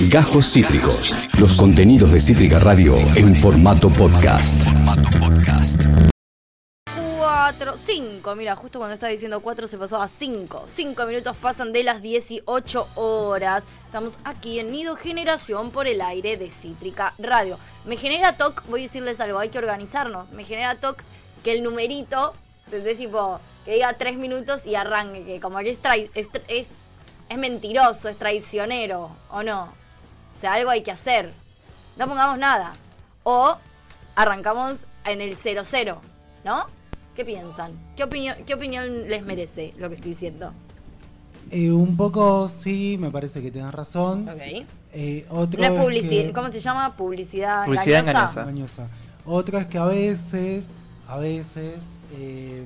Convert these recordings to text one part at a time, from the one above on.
Gajos Cítricos. Los contenidos de Cítrica Radio en formato podcast. Cuatro, cinco, mira, justo cuando estaba diciendo cuatro se pasó a cinco. Cinco minutos pasan de las 18 horas. Estamos aquí en Nido Generación por el aire de Cítrica Radio. Me genera toc, voy a decirles algo, hay que organizarnos. Me genera toc que el numerito, ¿entendés? Tipo, que diga tres minutos y arranque, que como que es, es, es, es mentiroso, es traicionero, ¿o no? O sea, algo hay que hacer. No pongamos nada. O arrancamos en el 0-0, ¿no? ¿Qué piensan? ¿Qué opinión, ¿Qué opinión les merece lo que estoy diciendo? Eh, un poco sí, me parece que tenés razón. Ok. Eh, otro publicidad, que- ¿cómo se llama? Publicidad, Publicidad engañosa. Otra es que a veces, a veces, eh,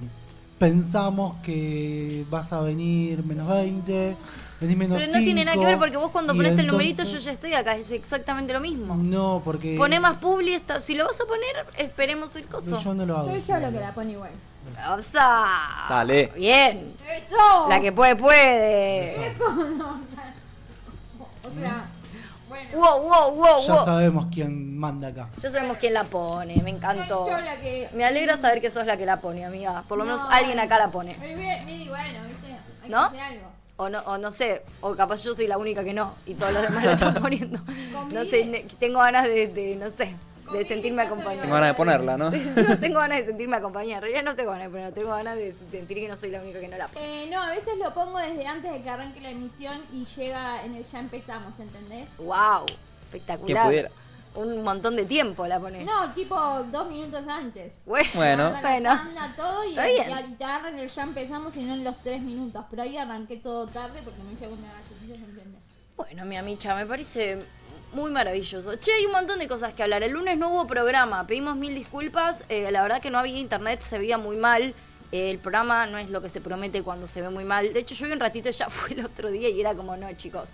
pensamos que vas a venir menos 20, venís menos Pero no tiene nada que 5, ver porque vos cuando pones el numerito yo ya estoy acá, es exactamente lo mismo. No, porque... Poné más publi, está- si lo vas a poner, esperemos el coso. Yo no lo hago. Soy yo lo que la pone igual. O sea, Dale. Bien. ¡Eso! La que puede, puede. O sea, bueno. Wow, wow, wow, Ya wow. sabemos quién manda acá. Ya sabemos quién la pone, me encantó. Soy yo la que- Me alegra saber que sos la que la pone, amiga. Por lo menos No, alguien acá la pone. Pero bueno, ¿viste? Hay ¿No? que hacer algo. O no, o no sé, o capaz yo soy la única que no y todos los demás la están poniendo. No sé, ne- tengo ganas de, de, no sé, de sentirme acompañada. Tengo ganas de ponerla, ¿no? No tengo ganas de sentirme acompañada. En realidad no tengo ganas de ponerla, tengo ganas de sentir que no soy la única que no la pone. Eh, no, a veces lo pongo desde antes de que arranque la emisión y llega en el ya empezamos, ¿entendés? ¡Wow! Quien Espectacular. pudiera. Un montón de tiempo la pones. No, tipo dos minutos antes. Bueno, Bueno. La bueno. tanda, todo y, te agarran el ya empezamos y no en los tres minutos. Pero ahí arranqué todo tarde porque me llegó una galletilla, ¿se entiende? Bueno, mi amicha, me parece muy maravilloso. Che, hay un montón de cosas que hablar. El lunes no hubo programa, pedimos mil disculpas. Eh, la verdad que no había internet, se veía muy mal. Eh, el programa no es lo que se promete cuando se ve muy mal. De hecho, yo vi un ratito, ya fue el otro día y era como, no, chicos.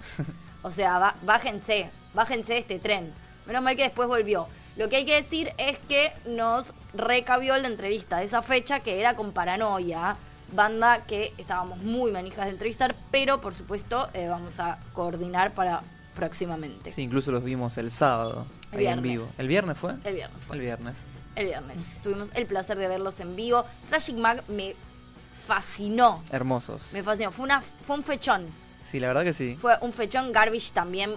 O sea, bájense, bájense de este tren. Menos mal que después volvió. Lo que hay que decir es que nos recabió la entrevista de esa fecha, que era con Paranoia, banda que estábamos muy manijas de entrevistar, pero por supuesto eh, vamos a coordinar para próximamente. Sí, incluso los vimos el sábado, El ahí en vivo. ¿El viernes fue? El viernes fue. El viernes. El viernes. Tuvimos el placer de verlos en vivo. Tragic Mag me fascinó. Hermosos. Me fascinó. Fue, una, fue un fechón. Sí, la verdad que sí. Fue un fechón. Garbage también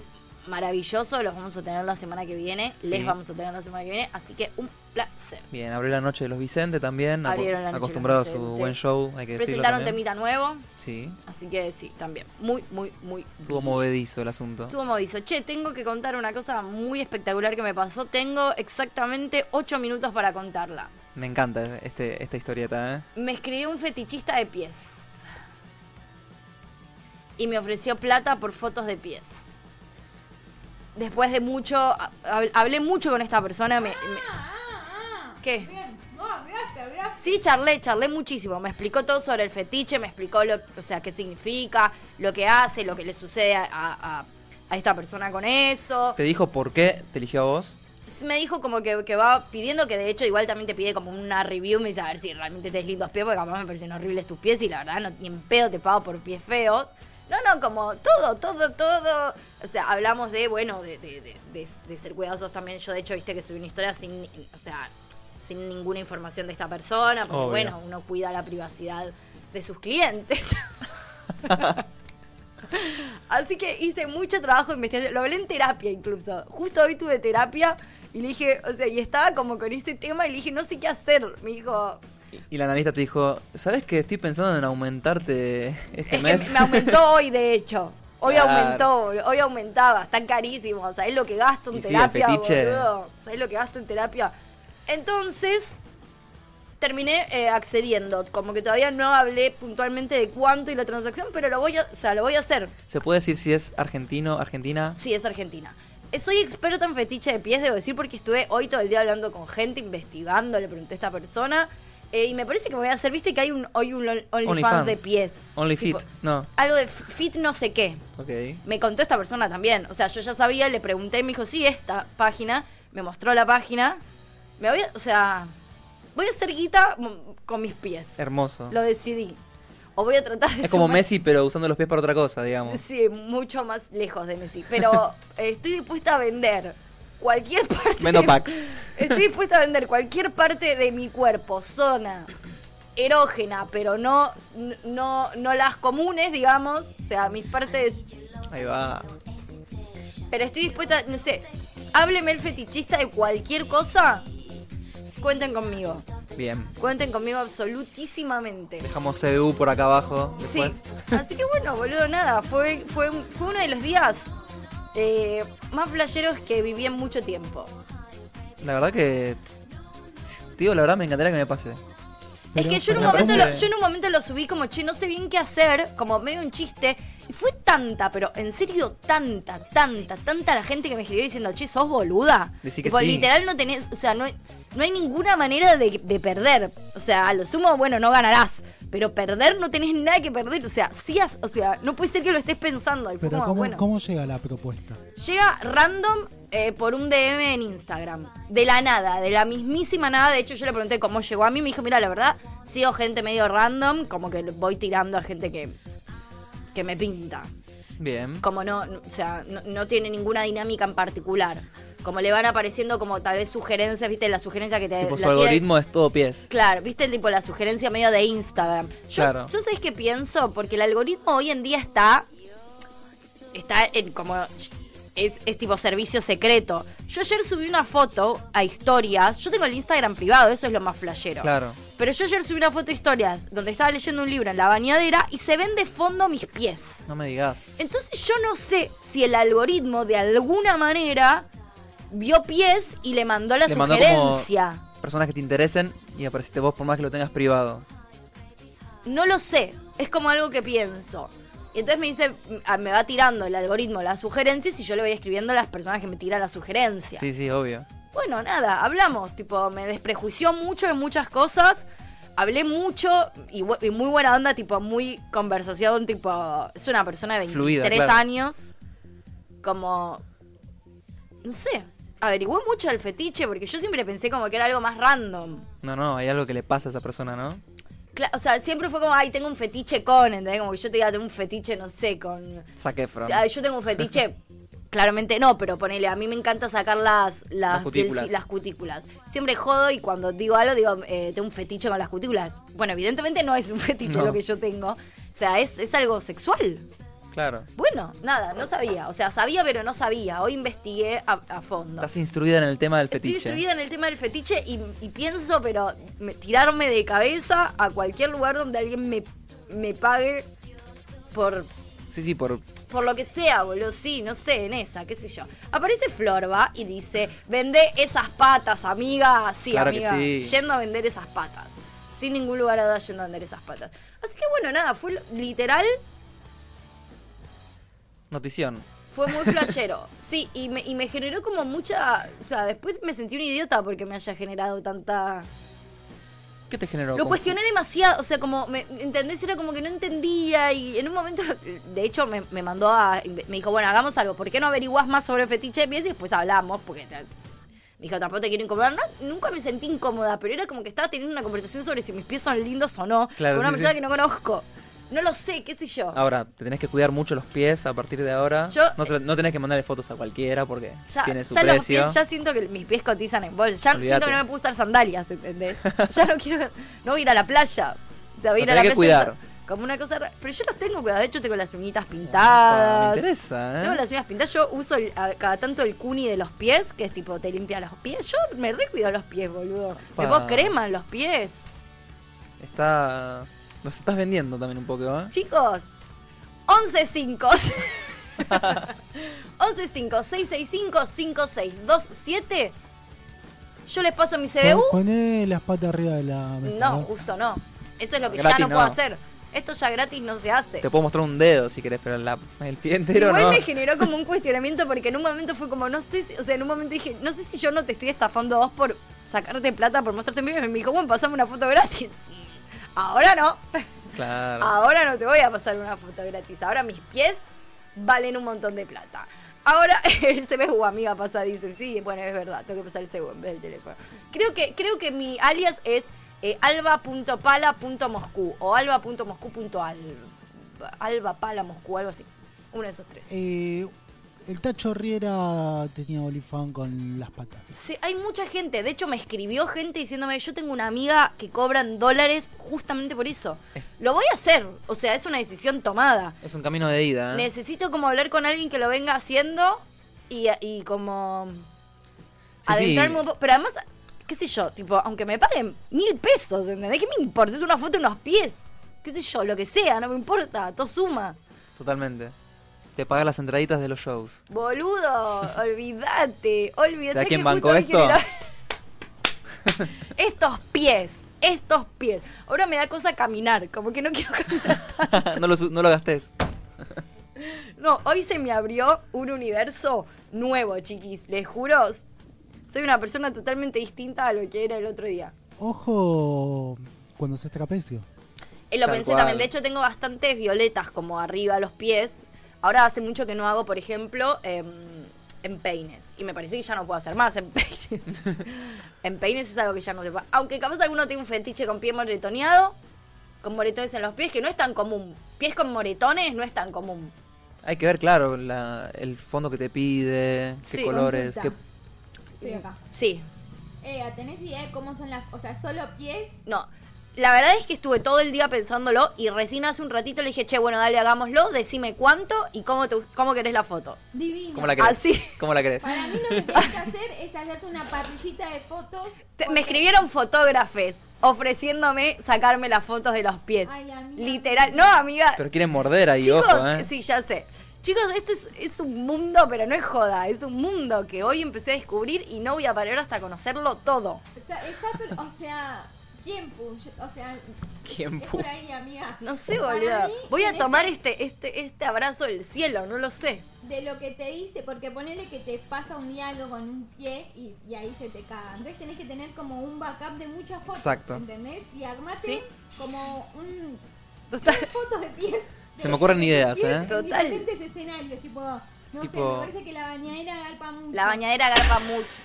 maravilloso. Los vamos a tener la semana que viene. Sí. Les vamos a tener la semana que viene. Así que un placer. Bien, abrió la noche de los Vicente también. Abrieron la noche acostumbrado a su buen show, hay que Presentaron temita nuevo. Sí, Así que sí, también. Muy, muy, muy. estuvo movedizo el asunto. Estuvo movizo. Che, tengo que contar una cosa muy espectacular que me pasó. Tengo exactamente 8 minutos para contarla. Me encanta este, esta historieta, ¿eh? Me escribió un fetichista de pies. Y me ofreció plata por fotos de pies. Después de mucho. ha- Hablé mucho con esta persona. Me, me- Ah, ah. ¿Qué? Sí, charlé, charlé muchísimo. Me explicó todo sobre el fetiche, me explicó lo, o sea, qué significa, lo que hace, lo que le sucede a, a- a esta persona con eso. ¿Te dijo por qué te eligió a vos? Me dijo como que, que va pidiendo que de hecho igual también te pide como una review, me dice a ver si realmente tenés lindos pies, porque capaz me parecen horribles tus pies y la verdad no, ni en pedo te pago por pies feos. No, no, como todo, todo, todo. O sea, hablamos de, bueno, de, de, de- de- de ser cuidadosos también. Yo de hecho, viste que subí una historia sin, o sea, sin ninguna información de esta persona, porque Obvio. bueno, uno cuida la privacidad de sus clientes. Así que hice mucho trabajo de investigación. Lo hablé en terapia incluso. Justo hoy tuve terapia y le dije, o sea, y estaba como con ese tema y le dije, no sé qué hacer. Me dijo, Y la analista te dijo, ¿sabes que estoy pensando en aumentarte este es mes? que me aumentó hoy, de hecho. Hoy Claro. aumentó, hoy aumentaba, está carísimo. ¿Sabés lo que gasto en Y sí, terapia, fetiche. boludo? ¿Sabés lo que gasto en terapia? Entonces, terminé eh, accediendo. Como que todavía no hablé puntualmente de cuánto y la transacción, pero lo voy a, o sea, lo voy a hacer. ¿Se puede decir si es argentino, argentina? Sí, es argentina. Eh, Soy experta en fetiche de pies, debo decir, porque estuve hoy todo el día hablando con gente, investigando, le pregunté a esta persona. Eh, y me parece que me voy a hacer, viste que hay un, hoy un on- OnlyFans de pies. Only Tipo, Fit, no. Algo de fit no sé qué. Ok. Me contó esta persona también. O sea, yo ya sabía, le pregunté y me dijo, sí, esta página. Me mostró la página. Me voy a, o sea, voy a hacer guita con mis pies. Hermoso. Lo decidí. O voy a tratar de Es como Messi, pero usando los pies para otra cosa, digamos. Sí, mucho más lejos de Messi. Pero eh, estoy dispuesta a vender cualquier parte. De- packs. Estoy dispuesta a vender cualquier parte de mi cuerpo, zona erógena, pero no, no, no las comunes, digamos. O sea, mis partes. Ahí va. Pero estoy dispuesta, no sé, hábleme el fetichista de cualquier cosa. Cuenten conmigo. Bien. Cuenten conmigo absolutísimamente. Dejamos CBU por acá abajo. Sí, así que bueno, boludo, nada, fue, fue, fue uno de los días eh, más flasheros que viví en mucho tiempo. La verdad que. Tío, la verdad me encantaría que me pase. es que yo en, un momento parece- lo, yo en un momento lo subí como, che, no sé bien qué hacer, como medio un chiste. Y fue tanta, pero en serio, tanta, tanta, tanta la gente que me escribió diciendo, che, sos boluda. Decí que Tipo, sí. literal no tenés, o sea, no, hay- no hay ninguna manera de, de perder. O sea, a lo sumo, bueno, no ganarás. Pero perder no tenés nada que perder. O sea, sí, has- o sea, no puede ser que lo estés pensando. Pero como, ¿cómo, bueno. ¿cómo llega la propuesta? Llega random eh, por un DM en Instagram. De la nada, de la mismísima nada. De hecho, yo le pregunté cómo llegó a mí. Me dijo, mira, la verdad, sigo gente medio random. Como que voy tirando a gente que, que me pinta. Bien. Como no, o sea, no, no tiene ninguna dinámica en particular. Como le van apareciendo como tal vez sugerencias, viste, la sugerencia que te... Tipo, su algoritmo es todo pies. Claro, viste el tipo la sugerencia medio de Instagram. Yo, Claro. yo sabes qué pienso, porque el algoritmo hoy en día está. Está en como. Es, es tipo servicio secreto. Yo ayer subí una foto a historias. Yo tengo el Instagram privado, eso es lo más flashero. Claro. Pero yo ayer subí una foto a historias donde estaba leyendo un libro en la bañadera y se ven de fondo mis pies. No me digas. Entonces yo no sé si el algoritmo de alguna manera vio pies y le mandó la Le mandó como sugerencia. personas que te interesen y apareciste vos por más que lo tengas privado. No lo sé, es como algo que pienso. Y entonces me dice, ah, me va tirando el algoritmo las sugerencias y yo le voy escribiendo a las personas que me tiran la sugerencia. Sí, sí, obvio. Bueno, nada, hablamos, tipo, me desprejuició mucho de muchas cosas. Hablé mucho y, muy buena onda, tipo, muy conversación, tipo, es una persona de 23 Fluida, claro. años. Como, no sé, averigüé mucho del fetiche porque yo siempre pensé como que era algo más random. No, no, hay algo que le pasa a esa persona, ¿no? O sea, siempre fue como, ay, tengo un fetiche con, ¿entendés? Como que yo te diga, tengo un fetiche, no sé, con... Zac Efron. O sea, yo tengo un fetiche, claramente no, pero ponele, a mí me encanta sacar las, las, Las cutículas. pielci- las cutículas. Siempre jodo y cuando digo algo, digo, eh, tengo un fetiche con las cutículas. Bueno, evidentemente no es un fetiche No. lo que yo tengo. O sea, es, es algo sexual. Claro. Bueno, nada, no sabía. O sea, sabía, pero no sabía. Hoy investigué a, a fondo. Estás instruida en el tema del Estoy fetiche. instruida en el tema del fetiche y, y pienso, pero me- tirarme de cabeza a cualquier lugar donde alguien me, me pague por, Sí, sí, por. por lo que sea, boludo. Sí, no sé, en esa, qué sé yo. Aparece Florba y dice, vende esas patas, amiga. Sí, Claro amiga. sí. Yendo a vender esas patas. Sin ningún lugar a dar yendo a vender esas patas. Así que bueno, nada, fue literal, Notición. fue muy flashero. Sí, y me, y me generó como mucha... O sea, después me sentí un idiota porque me haya generado tanta... ¿Qué te generó? Lo ¿Cómo- cuestioné demasiado, o sea, como, me, ¿entendés? Era como que no entendía y en un momento, de hecho, me, me mandó a, me dijo, bueno, hagamos algo, ¿por qué no averiguás más sobre fetiche de pies y después hablamos? Porque te- me dijo, tampoco te quiero incomodar. No, nunca me sentí incómoda, pero era como que estaba teniendo una conversación sobre si mis pies son lindos o no, Claro, con una sí, persona sí. que no conozco. No lo sé, qué sé yo. Ahora, te tenés que cuidar mucho los pies a partir de ahora. Yo- no, se- no tenés que mandarle fotos a cualquiera porque Ya, tiene su ya los precio. pies- ya siento que mis pies cotizan en bolsa. Ya siento que no me puedo usar sandalias, ¿entendés? ya no quiero. No voy a ir a la playa. O sea, voy a ir a la playa. cuidar. Como una cosa. Pero yo los tengo cuidado. De hecho, tengo las uñitas Ah, pintadas. me interesa, ¿eh? Tengo las uñas pintadas. Yo uso el- a- cada tanto el cuni de los pies, que es tipo, te limpia los pies. Yo me recuido los pies, boludo. Me Pa. pongo crema en los pies. Está. Nos estás vendiendo también un poco, ¿eh? Chicos, 115 115 665 5627 Yo les paso mi CBU. Pon- Poné las patas arriba de la mesa. No, justo no. Eso es lo que Gratis ya no, puedo hacer. Esto ya gratis no se hace. Te puedo mostrar un dedo si querés, pero la- el pie entero Igual no. me generó como un cuestionamiento porque en un momento fue como, no sé si, o sea, en un momento dije, no sé si yo no te estoy estafando a vos por sacarte plata, por mostrarte mi pies. Me dijo, bueno, pasame una foto gratis. Ahora no. Claro. Ahora no te voy a pasar una foto gratis. Ahora mis pies valen un montón de plata. Ahora el CBU, amiga, pasa, dice. Sí, bueno, es verdad, tengo que pasar el CBU en vez del teléfono. Creo que, creo que mi alias es eh, alba.pala.moscú o alba.moscú.alba. Alba, pala, Moscú, algo así. Uno de esos tres. Eh, el Tacho Riera tenía olifán con las patas. Sí, hay mucha gente. De hecho, me escribió gente diciéndome, yo tengo una amiga que cobra en dólares justamente por eso. Lo voy a hacer. O sea, es una decisión tomada. Es un camino de ida. ¿eh? Necesito como hablar con alguien que lo venga haciendo y, y como Sí, adentrarme sí. un poco. Pero además, qué sé yo, tipo, aunque me paguen mil pesos, ¿entendés? ¿Qué me importa? Es una foto de unos pies. Qué sé yo, lo que sea, no me importa. Todo suma. Totalmente. Te pagas las entraditas de los shows. Boludo, olvídate, olvídate. ¿Sabes quién bancó esto? estos pies, estos pies. Ahora me da cosa caminar, como que no quiero caminar. no, lo, su- no lo gastes. No, hoy se me abrió un universo nuevo, chiquis. Les juro, soy una persona totalmente distinta a lo que era el otro día. Ojo cuando se trapecio. Eh, lo Tal pensé cual. también. De hecho, tengo bastantes violetas como arriba a los pies. Ahora hace mucho que no hago, por ejemplo, em, empeines. Y me parece que ya no puedo hacer más empeines. empeines es algo que ya no se puede. Aunque capaz alguno tiene un fetiche con pie moretoneado, con moretones en los pies, que no es tan común. Pies con moretones no es tan común. Hay que ver, claro, la- el fondo que te pide, qué Sí, colores, qué... Estoy acá. Sí, Eh, ¿tenés idea de cómo son las... O sea, solo pies? No, la verdad es que estuve todo el día pensándolo y recién hace un ratito le dije, che, bueno, dale, hagámoslo, decime cuánto y cómo, te, cómo querés la foto. Divino. ¿Cómo la crees? Así. ¿Cómo la crees? Para mí lo que tenés que hacer es hacerte una parrillita de fotos. Porque- me escribieron fotógrafes ofreciéndome sacarme las fotos de los pies. Ay, amiga. Literal. No, amiga. Pero quieren morder ahí, Chicos, ojo, ¿eh? sí, ya sé. Chicos, esto es, es un mundo, pero no es joda. Es un mundo que hoy empecé a descubrir y no voy a parar hasta conocerlo todo. Está, está pero- o sea, ¿quién puso? O sea, ¿Quién es por ahí, amiga. No sé, boludo. mí, Voy a tomar este, este, este abrazo del cielo, no lo sé. De lo que te dice, porque ponele que te pasa un diálogo con un pie y, y ahí se te caga. Entonces tenés que tener como un backup de muchas fotos. Exacto. ¿Entendés? Y armate Sí. como un. Total. fotos de pies. Se me ocurren de ideas, pies ¿eh? En Total. diferentes escenarios, tipo. No sé, me parece que la bañadera garpa mucho. La bañadera garpa mucho.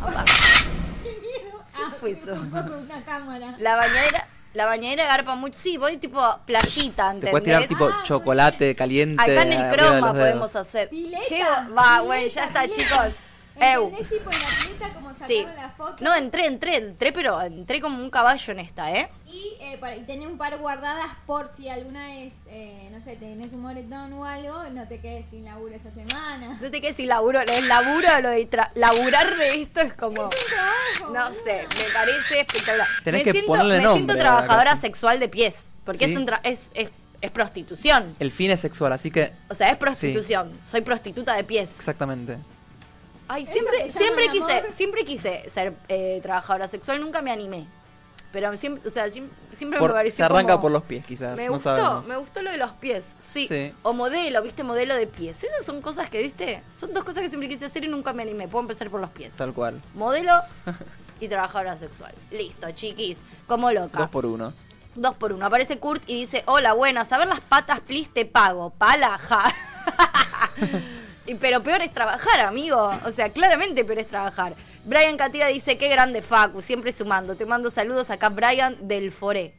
¡Qué miedo! Ah, fue eso? Una cámara. La bañadera, la bañadera garpa mucho. Sí, voy tipo playita, Te ¿entendés? puedes tirar tipo Ah, chocolate caliente. Acá en el croma podemos hacer. Pileta, Che, va, bueno, ya está, pileta. chicos. Tipo en la como Sí. la foto. No, entré, entré, entré, pero entré como un caballo en esta, ¿eh? Y, eh, para, y tener un par guardadas por si alguna vez, eh, no sé, tenés un moretón o algo, no te quedes sin laburo esa semana. No te quedes sin laburo. El laburo, lo de tra- laburar de esto es como. Es un trabajo. No sé, me parece espectacular. Tenés me que siento, ponerle me nombre siento trabajadora sexual de pies. Porque Sí. es, un tra- es, es, es prostitución. El fin es sexual, así que O sea, es prostitución. Soy prostituta de pies. exactamente. Ay, siempre, siempre quise, amor. siempre quise ser eh, trabajadora sexual, nunca me animé. Pero siempre, o sea, siempre, siempre Por- me pareció se arranca como- por los pies, quizás. Me no gustó, sabemos. me gustó lo de los pies, sí. Sí. O modelo, ¿viste? Modelo de pies. Esas son cosas que, ¿viste? Son dos cosas que siempre quise hacer y nunca me animé. Puedo empezar por los pies. Tal cual. Modelo y trabajadora sexual. Listo, chiquis. Como loca. Dos por uno. Dos por uno. Aparece Kurt y dice, hola, buenas, a ver las patas, please, te pago. Palaja. pero peor es trabajar, amigo. O sea, claramente peor es trabajar. Brian Cativa dice, qué grande Facu, siempre sumando. Te mando saludos acá, Brian del Foré.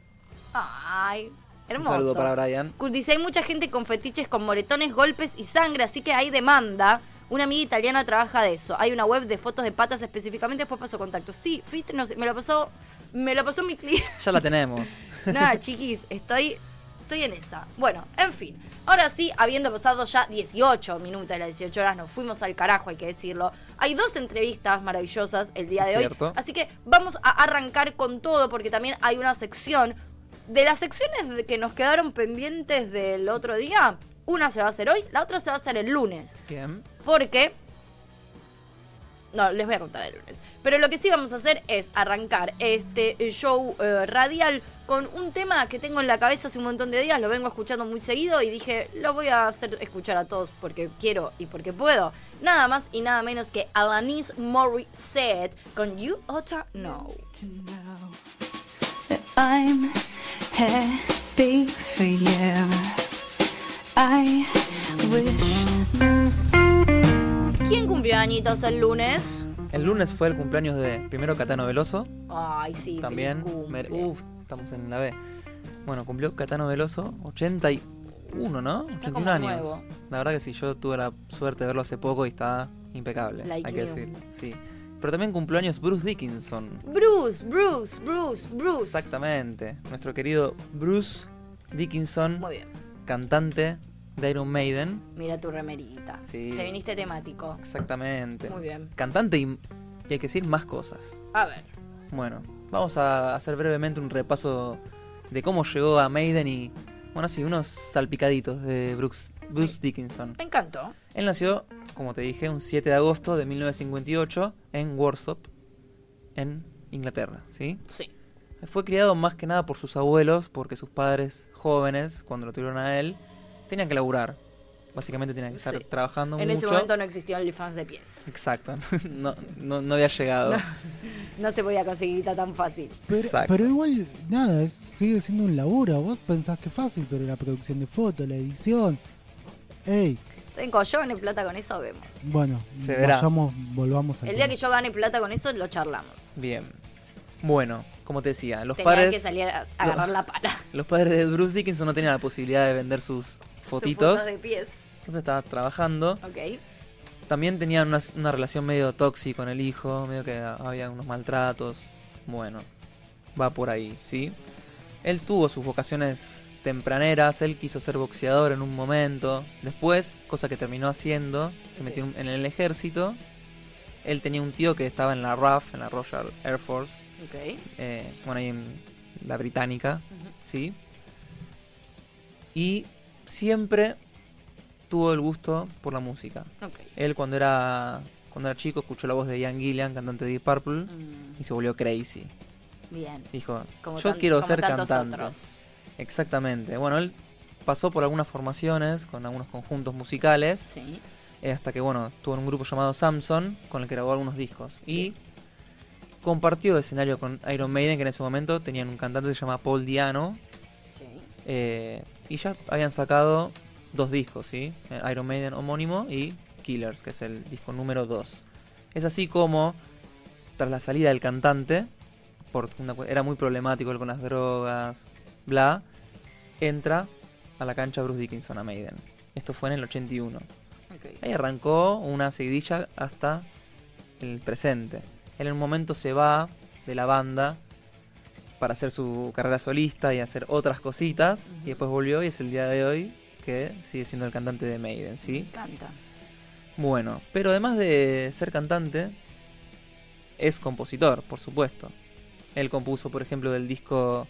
Ay, hermoso. Un saludo para Brian. Kurt dice, hay mucha gente con fetiches con moretones, golpes y sangre, así que hay demanda. Una amiga italiana trabaja de eso. Hay una web de fotos de patas específicamente, después paso contacto. Sí, fuiste, no sé, me lo pasó, me lo pasó mi cliente. Ya la tenemos. Nada, chiquis, estoy, estoy en esa. Bueno, en fin. Ahora sí, habiendo pasado ya 18 minutos de las 18 horas, nos fuimos al carajo, hay que decirlo. Hay dos entrevistas maravillosas el día Es de hoy. cierto. Así que vamos a arrancar con todo, porque también hay una sección. De las secciones que nos quedaron pendientes del otro día, una se va a hacer hoy, la otra se va a hacer el lunes. Bien. Porque. No, les voy a contar el lunes. Pero lo que sí vamos a hacer es arrancar este show eh, radial con un tema que tengo en la cabeza hace un montón de días, lo vengo escuchando muy seguido y dije, lo voy a hacer escuchar a todos porque quiero y porque puedo. Nada más y nada menos que Alanis Morissette con You Oughta Know. I'm happy for you. I wish cumpleañitos el lunes. El lunes fue el cumpleaños de primero Catano Veloso, Ay, sí. también. feliz cumple. mer- Uf, estamos en la B. Bueno, cumplió Catano Veloso, 81, ¿no? 81 como años. nuevo. La verdad que sí, yo tuve la suerte de verlo hace poco y está impecable, Like hay que new. decir. Sí. Pero también cumplió años Bruce Dickinson. Bruce, Bruce, Bruce, Bruce. Exactamente. Nuestro querido Bruce Dickinson, Muy bien. cantante de Iron Maiden. Mira tu remerita. Sí. Te viniste temático. Exactamente. Muy bien. Cantante y, y hay que decir más cosas. A ver. Bueno, vamos a hacer brevemente un repaso de cómo llegó a Maiden y, bueno, así, unos salpicaditos de Bruce, Bruce Dickinson. Me encantó. Él nació, como te dije, un 7 de agosto de 1958 en Warsop, en Inglaterra, ¿sí? Sí. Fue criado más que nada por sus abuelos, porque sus padres jóvenes, cuando lo tuvieron a él, tenían que laburar. Básicamente tenían que estar Sí. trabajando En mucho. ese momento no existía OnlyFans de pies. Exacto, no, no, no había llegado. No se podía conseguir tan fácil. Pero, Exacto. pero igual, nada, es- sigue siendo un laburo. Vos pensás que es fácil, pero la producción de fotos, la edición. Ey, Tengo yo gane plata con eso, vemos. bueno, Se verá. vayamos, volvamos al El día que yo gane plata con eso, lo charlamos. Bien. Bueno, como te decía, los Tenía padres, que salir a a agarrar la pala. los padres de Bruce Dickinson no tenían la posibilidad de vender sus Sus fotitos, fotos de pies. Entonces estaba trabajando. Ok. También tenían una, una relación medio tóxica con el hijo, medio que había unos maltratos. Bueno, va por ahí, ¿sí? Él tuvo sus vocaciones tempraneras, él quiso ser boxeador en un momento, después, cosa que terminó haciendo, se metió en- en el ejército. Él tenía un tío que estaba en la RAF, en la Royal Air Force, Ok. eh, bueno, ahí en la británica, ¿sí? Y siempre tuvo el gusto por la música. Él cuando era cuando era chico escuchó la voz de Ian Gillian, cantante de Deep Purple, Mm, y se volvió crazy. bien. Dijo, Como yo tan- quiero como ser cantante. otros. Exactamente. Bueno, él pasó por algunas formaciones, con algunos conjuntos musicales, Sí. eh, hasta que, bueno, estuvo en un grupo llamado Samson, con el que grabó algunos discos. Y compartió escenario con Iron Maiden, que en ese momento tenían un cantante que se llama Paul Diano, eh, y ya habían sacado dos discos, ¿sí? Eh, Iron Maiden homónimo y Killers, que es el disco número 2. Es así como, tras la salida del cantante, por una era muy problemático él con las drogas, bla, entra a la cancha Bruce Dickinson a Maiden. Esto fue en el 81. Ok. Ahí arrancó una seguidilla hasta el presente. Él en un momento se va de la banda para hacer su carrera solista y hacer otras cositas. Y después volvió y es el día de hoy que sigue siendo el cantante de Maiden, ¿sí? Canta. Bueno, pero además de ser cantante, es compositor, por supuesto. Él compuso, por ejemplo, del disco,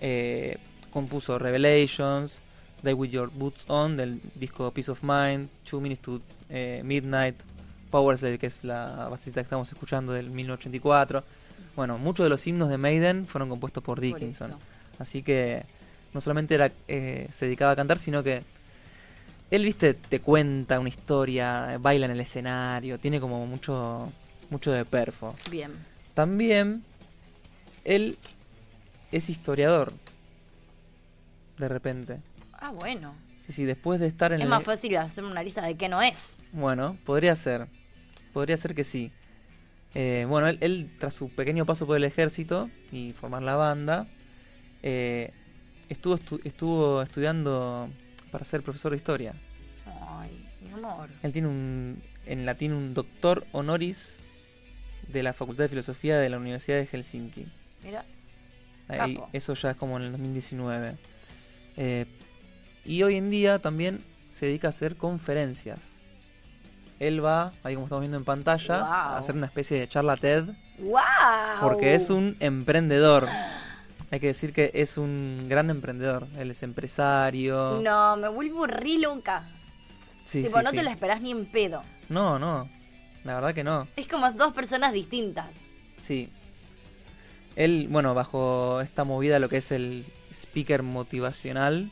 eh, compuso Revelations, Die With Your Boots On, del disco Peace of Mind, Two Minutes to eh, Midnight, Power Slave, que es la basista que estamos escuchando del 1984. Bueno, muchos de los himnos de Maiden fueron compuestos por Dickinson. Así que no solamente era, eh, se dedicaba a cantar, sino que él, viste, te cuenta una historia, baila en el escenario, tiene como mucho, mucho de perfo. Bien. También él es historiador. De repente. Ah, bueno. Sí, sí, después de estar en Es el... más fácil hacer una lista de qué no es. Bueno, podría ser. Podría ser que sí. Eh, bueno, él, él, tras su pequeño paso por el ejército y formar la banda, eh, estuvo, estu- estuvo estudiando para ser profesor de historia. Ay, mi amor. Él tiene un, en latín un doctor honoris de la Facultad de Filosofía de la Universidad de Helsinki. Mira. Ahí, Capo. eso ya es como en el 2019. Eh, y hoy en día también se dedica a hacer conferencias. Él va, ahí como estamos viendo en pantalla, Wow. a hacer una especie de charla TED, ¡Wow! porque es un emprendedor. Hay que decir que es un gran emprendedor. Él es empresario. No, me vuelvo re loca. Sí, tipo, sí, no sí. te lo esperás ni en pedo. No, no. La verdad que no. Es como dos personas distintas. Sí. Él, bueno, bajo esta movida, lo que es el speaker motivacional,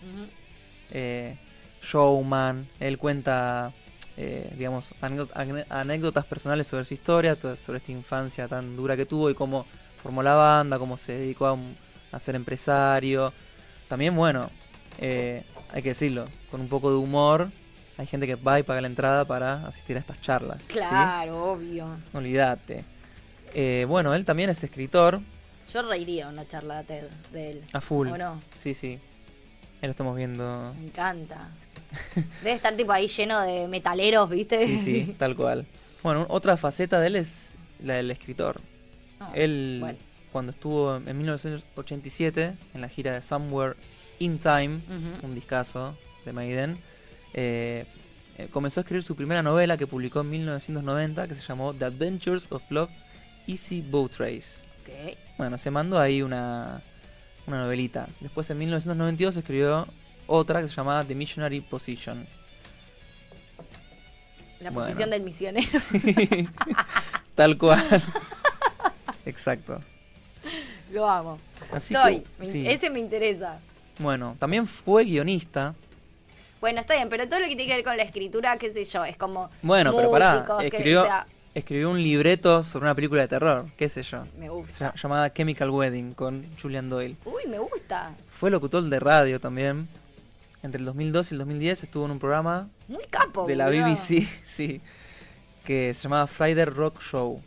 eh, showman, él cuenta, eh, digamos, anécdotas personales sobre su historia, to- sobre esta infancia tan dura que tuvo y cómo formó la banda, cómo se dedicó a, un- a ser empresario. También, bueno, eh, hay que decirlo, con un poco de humor Hay gente que va y paga la entrada para asistir a estas charlas. ¿sí? Claro, obvio. Olvídate. Eh, bueno, él también es escritor, Yo reiría una charla de TED de él. a full. ¿O no? Sí, sí. Ahí lo estamos viendo. Me encanta. Debe estar tipo ahí lleno de metaleros, ¿viste? Sí, sí, tal cual. Bueno, otra faceta de él es la del escritor. No, Él, bueno. Cuando estuvo en 1987 en la gira de Somewhere in Time, un discazo de Maiden, eh, eh, comenzó a escribir su primera novela que publicó en 1990 que se llamó The Adventures of Love Easy Boat Race. Bueno, se mandó ahí una, una novelita. Después en 1992 escribió otra que se llamaba The Missionary Position. La Bueno. posición del misionero. Tal cual. Exacto. Lo amo. Así Estoy. que, sí. Ese me interesa. Bueno, también fue guionista. Bueno, está bien, pero todo lo que tiene que ver con la escritura, qué sé yo, es como. Bueno, pero pará, que- escribió, o sea, escribió un libreto sobre una película de terror, qué sé yo, me gusta. llamada Chemical Wedding con Julian Doyle. Uy, me gusta. Fue locutor de radio también. Entre el 2002 y el 2010 estuvo en un programa Muy capo. de la. BBC, sí, que se llamaba Friday Rock Show.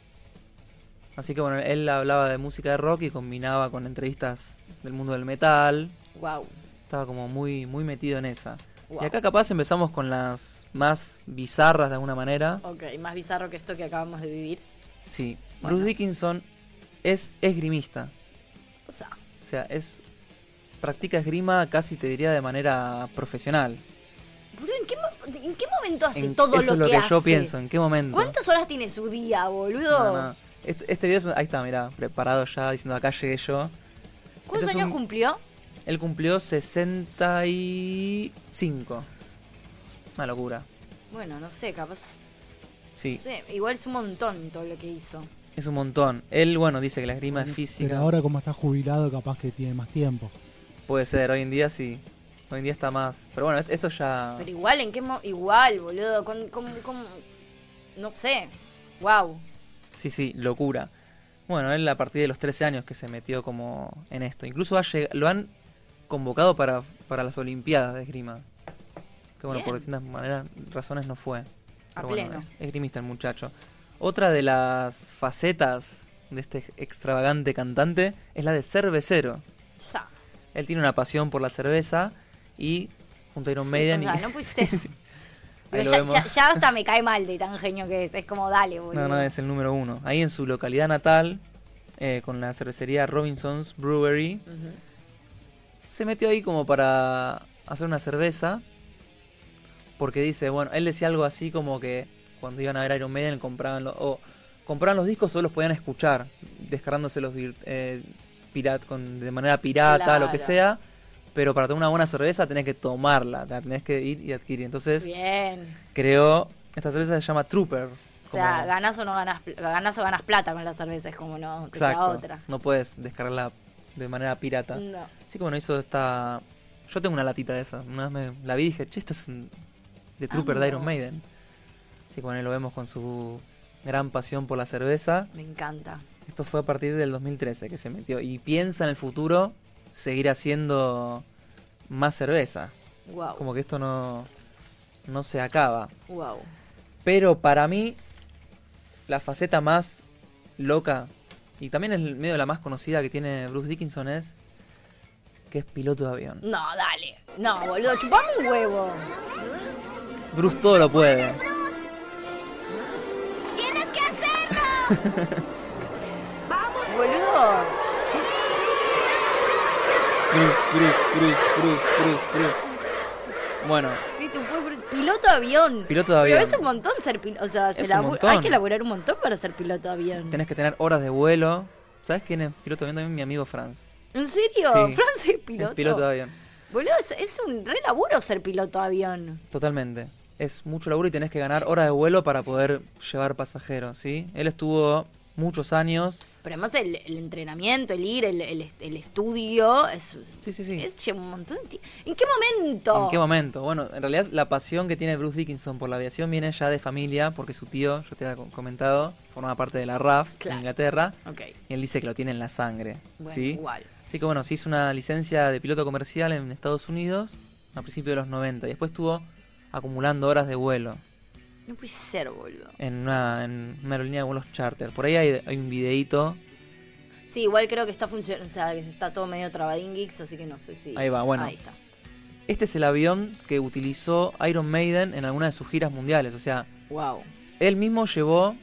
Así que bueno, él hablaba de música de rock y combinaba con entrevistas del mundo del metal. Wow. Estaba como muy, muy metido en esa. Wow. Y acá capaz empezamos con las más bizarras de alguna manera. Ok, más bizarro que esto que acabamos de vivir. Sí, Bueno. Bruce Dickinson es esgrimista. O sea, O sea, es practica esgrima casi te diría de manera profesional. ¿en qué, en qué momento hace En- todo eso lo, es lo que, que, hace? yo pienso. ¿En qué momento? ¿Cuántas horas tiene su día, boludo? No, no. Este, este video es, ahí está, mirá, preparado ya, diciendo acá llegué yo. ¿Cuántos Este años un- cumplió? Él cumplió 65. Una locura. Bueno, no sé, capaz. Sí, no sé, igual es un montón todo lo que hizo. es un montón. Él, bueno, dice que la esgrima es Pero física. ahora como está jubilado, capaz que tiene más tiempo. Puede ser, hoy en día sí. Hoy en día está más. Pero bueno, esto ya. Pero igual, ¿en qué mo Igual, boludo. Con, con- con- No sé. Wow. Sí, sí, locura. Bueno, él a partir de los 13 años que se metió como en esto. Incluso ha lo han convocado para, para las Olimpiadas de esgrima. Que bueno, por distintas maneras, razones no fue. A Pero bueno, pleno. es esgrimista el muchacho. Otra de las facetas de este extravagante cantante es la de cervecero. Ya. Él tiene una pasión por la cerveza y junto a Iron Sí, Maiden... o sea, y- no. Ahí ya, ya- ya hasta me cae mal de tan genio que es. Es como, dale, boludo. No, no, es el número uno. Ahí en su localidad natal, eh, con la cervecería Robinson's Brewery, se metió ahí como para hacer una cerveza. Porque dice, bueno, él decía algo así como que cuando iban a ver Iron Maiden compraban los, o compraban los discos o los podían escuchar, descargándose los eh, pirat, con, de manera pirata, lo que sea. Pero para tomar una buena cerveza tenés que tomarla, la tenés que ir y adquirir. Entonces Bien. creó, esta cerveza se llama Trooper. O sea, ganás o no ganas, pl- ganás o ganas plata con la cerveza, es como no, queda Exacto. otra. No puedes descargarla de manera pirata. No. Así que bueno, hizo esta. Yo tengo una latita de esa. Una vez me la vi y dije, che, esta es un- de Trooper de Amo. Iron Maiden. Así que bueno, lo vemos con su gran pasión por la cerveza. Me encanta. Esto fue a partir del 2013 que se metió. Y piensa en el futuro seguir haciendo más cerveza. Wow. Como que esto no, no se acaba. Wow. Pero para mí, la faceta más loca y también es medio la más conocida que tiene Bruce Dickinson es que es piloto de avión. No, dale. No, boludo, chupame un huevo. Bruce todo lo puede. ¡Tienes que hacerlo! Boludo. Bruce, Bruce, Bruce, Bruce, Bruce, Bruce. Bueno, Sí, tú puedes. Piloto de avión. Piloto de avión. Pero es un montón ser piloto. O sea, se hay que laburar un montón para ser piloto de avión. tenés que tener horas de vuelo. ¿Sabes quién es piloto de avión también? Mi amigo Franz. ¿En serio? Sí. ¿Franz es piloto? Es piloto de avión. Boludo, es, es un re laburo ser piloto de avión. Totalmente. Es mucho laburo y tenés que ganar horas de vuelo para poder llevar pasajeros, ¿sí? Él estuvo muchos años. Pero además el, el entrenamiento, el ir, el, el est- el estudio, es, Sí, sí, sí. es lleva un montón de tiempo. ¿En qué momento? ¿En qué momento? Bueno, en realidad la pasión que tiene Bruce Dickinson por la aviación viene ya de familia, porque su tío, yo te había co- comentado, formaba parte de la RAF Claro. en Inglaterra, Ok, y él dice que lo tiene en la sangre, bueno, ¿sí? igual. Así que bueno, se hizo una licencia de piloto comercial en Estados Unidos a principios de los 90, y después tuvo acumulando horas de vuelo No puede ser, boludo. en una, en una aerolínea de vuelos charter. Por ahí hay, hay un videíto. Sí, igual creo que está funcionando, o sea, que está todo medio trabadinguix, así que no sé si... Ahí va, bueno. Ahí está. Este es el avión que utilizó Iron Maiden en alguna de sus giras mundiales. O sea, Wow. él mismo llevó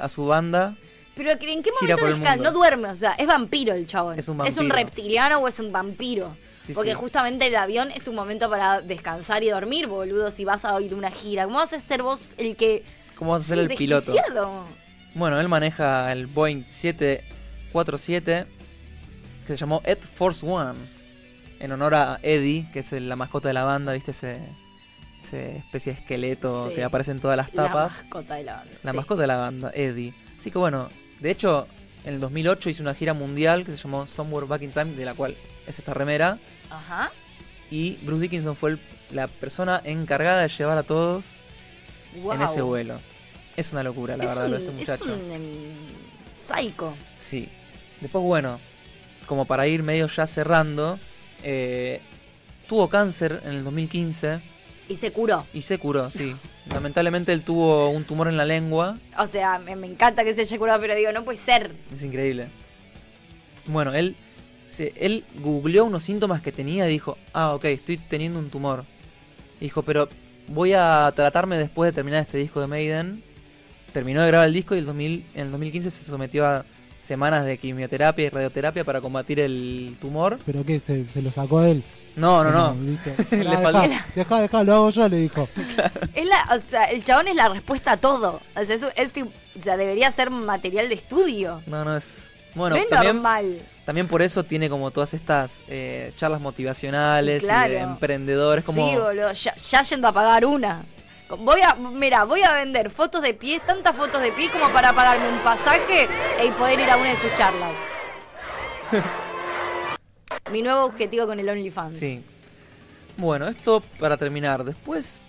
a su banda. Pero ¿en qué momento mundo. No duerme, o sea, es vampiro el chabón. Es un vampiro. reptiliano o es un vampiro. Sí, Porque sí. justamente el avión es tu momento para descansar y dormir, boludo, si vas a oír una gira. ¿Cómo vas a ser vos el que... ¿Cómo vas a ser el piloto? Bueno, él maneja el Boeing 747 que se llamó Ed Force One en honor a Eddie, que es la mascota de la banda, ¿viste? Ese, ese especie de esqueleto Sí. que aparece en todas las La tapas. mascota de la banda. La sí. mascota de la banda, Eddie. Así que bueno, de hecho, en el 2008 hizo una gira mundial que se llamó Somewhere Back in Time, de la cual es esta remera. Ajá. Y Bruce Dickinson fue el- la persona encargada de llevar a todos en ese vuelo. Es una locura, la es verdad, un, lo de este es muchacho. un em, psycho. Sí. Después, bueno, como para ir medio ya cerrando, eh, tuvo cáncer en el 2015 Y se curó. y se curó, sí. Lamentablemente él tuvo un tumor en la lengua. O sea, me, me encanta que se haya curado, pero digo, no puede ser. Es increíble. Bueno, él, se, él googleó unos síntomas que tenía y dijo, ah, ok, estoy teniendo un tumor. Dijo, pero voy a tratarme después de terminar este disco de Maiden. Terminó de grabar el disco y el 2000, en el 2015 se sometió a semanas de quimioterapia y radioterapia para combatir el tumor. ¿Pero qué? ¿Se, se lo sacó él? No, no, no. Le faltó- dejá, dejá, dejá, lo hago yo, le dijo. Es la, o sea, el chabón es la respuesta a todo. O sea, es, es o sea, debería ser material de estudio. No, no es... Bueno, no es también, normal. también por eso tiene como todas estas eh, charlas motivacionales y de emprendedores como... Sí, boludo, ya, ya yendo a pagar una. Voy a, mira, voy a vender fotos de pies, tantas fotos de pies como para pagarme un pasaje y poder ir a una de sus charlas. Mi nuevo objetivo con el OnlyFans. Sí. Bueno, esto para terminar. Después,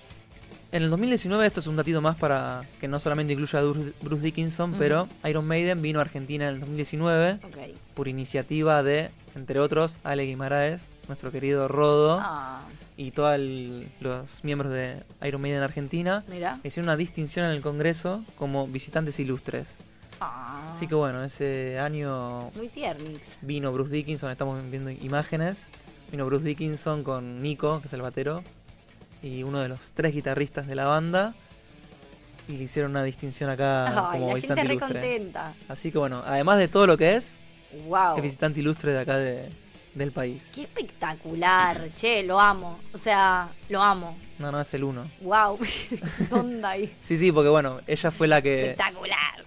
en el 2019, esto es un datito más para que no solamente incluya a Bruce Dickinson, pero Iron Maiden vino a Argentina en el 2019 Ok. por iniciativa de, entre otros, Ale Guimaraes, nuestro querido Rodo, Ah, y todos los miembros de Iron Maiden Argentina. Hicieron una distinción en el Congreso como visitantes ilustres. Ah, Así que bueno, ese año muy tiernix. vino Bruce Dickinson, estamos viendo imágenes. Vino Bruce Dickinson con Nico, que es el batero, y uno de los tres guitarristas de la banda. Y le hicieron una distinción acá Ay, como la visitante re ilustre. contenta. Así que bueno, además de todo lo que es, Wow. es visitante ilustre de acá de- del país. Qué espectacular, che, lo amo. O sea, lo amo. No, no, es el uno. Wow. ¿Dónde ahí? Sí, sí, porque bueno, ella fue la que... Espectacular.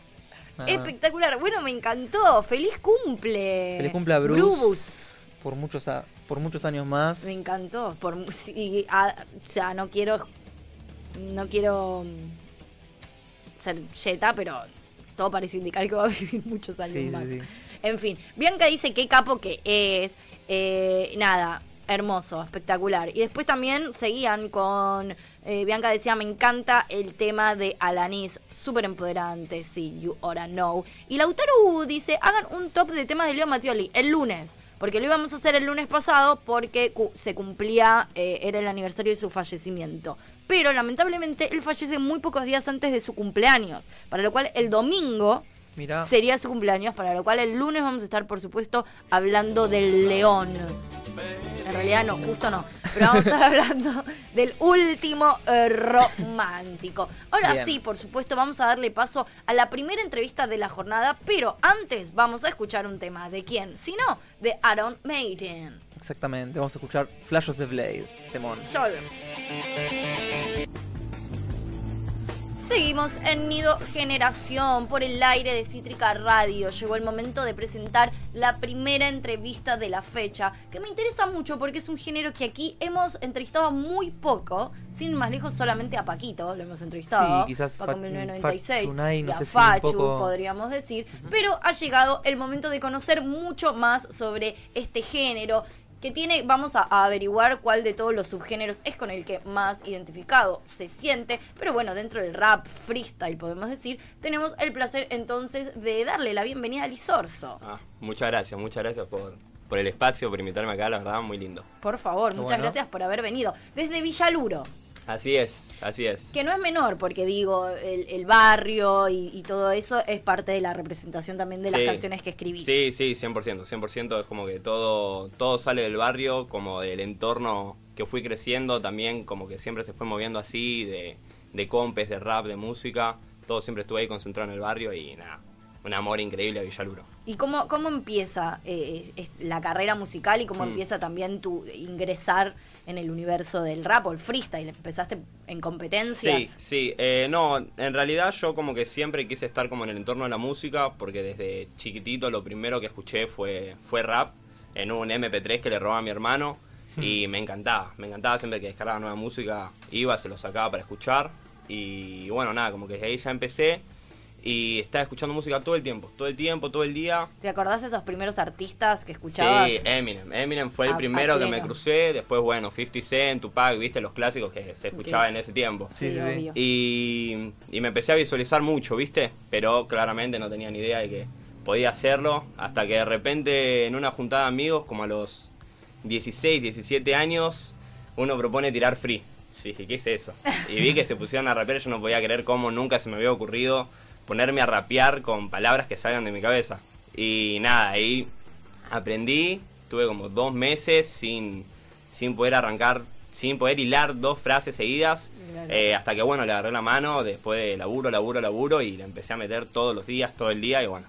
Ah, Espectacular. Bueno, me encantó. Feliz cumple. Feliz cumple a Bruce. Por, muchos, a- por muchos años más. Me encantó. Por, sí, a- o sea, no quiero. No quiero mm, ser yeta, pero todo parece indicar que va a vivir muchos años Sí, más. sí. En fin, Bianca dice qué capo que es. eh, nada, hermoso, espectacular. Y después también seguían con. eh, Bianca decía: Me encanta el tema de Alanis, súper empoderante, sí, you oughta know. Y Lautaro U dice: Hagan un top de temas de Leo Mattioli el lunes. Porque lo íbamos a hacer el lunes pasado porque se cumplía, eh, era el aniversario de su fallecimiento. Pero lamentablemente él fallece muy pocos días antes de su cumpleaños. Para lo cual el domingo Mirá, sería su cumpleaños, para lo cual el lunes vamos a estar, por supuesto, hablando del león. En realidad no, justo no. Pero vamos a estar hablando del último eh, romántico. Ahora Bien. sí, por supuesto, vamos a darle paso a la primera entrevista de la jornada, pero antes vamos a escuchar un tema. ¿De quién? Si no, de Aaron Maiden. exactamente. Vamos a escuchar Flash of the Blade, temón. Ya volvemos. Seguimos en Nido Generación por el aire de Cítrica Radio. Llegó el momento de presentar la primera entrevista de la fecha, que me interesa mucho porque es un género que aquí hemos entrevistado muy poco, sin más lejos solamente a Paquito, lo hemos entrevistado. Sí, quizás Paco Fa- 1996, Fachunay, no y a sé si un Fachu, poco- podríamos decir, pero ha llegado el momento de conocer mucho más sobre este género que tiene, vamos a, a averiguar cuál de todos los subgéneros es con el que más identificado se siente, pero bueno, dentro del rap freestyle podemos decir, tenemos el placer entonces de darle la bienvenida a Lisorzo. Ah, muchas gracias, muchas gracias por, por el espacio, por invitarme acá, la verdad, muy lindo. Por favor, muchas bueno. gracias por haber venido. Desde Villaluro. Así es, así es. Que no es menor, porque digo, el, el barrio y, y todo eso es parte de la representación también de las canciones que escribís. Sí, sí, 100%, 100% es como que todo, todo sale del barrio, como del entorno que fui creciendo, también como que siempre se fue moviendo así, de, de compes, de rap, de música, todo siempre estuve ahí concentrado en el barrio y nada, un amor increíble a Villaluro. ¿Y cómo, cómo empieza eh, la carrera musical y cómo Mm. empieza también tu ingresar en el universo del rap o el freestyle? ¿Empezaste en competencias? Sí, sí, eh, no, en realidad yo como que siempre quise estar como en el entorno de la música, porque desde chiquitito lo primero que escuché fue, fue rap en un MP3 que le robaba a mi hermano y me encantaba, me encantaba siempre que descargaba nueva música, iba, se lo sacaba para escuchar y bueno, nada, como que desde ahí ya empecé y estaba escuchando música todo el tiempo, todo el tiempo, todo el día. ¿Te acordás de esos primeros artistas que escuchabas? Sí, Eminem. Eminem fue el A- a primero que me crucé, después bueno, 50 Cent, Tupac, viste los clásicos que se escuchaban en ese tiempo. Sí, sí, sí. Y, y me empecé a visualizar mucho, ¿viste? Pero claramente no tenía ni idea de que podía hacerlo. Hasta que de repente en una juntada de amigos, como a los 16, 17 años, uno propone tirar free. Yo dije, ¿qué es eso? Y vi que se pusieron a rapear, yo no podía creer cómo nunca se me había ocurrido ponerme a rapear con palabras que salgan de mi cabeza. Y nada, ahí aprendí, tuve como dos meses sin, sin poder arrancar, sin poder hilar dos frases seguidas, Claro. eh, hasta que bueno, le agarré la mano después de laburo, laburo, laburo y le empecé a meter todos los días, todo el día y bueno,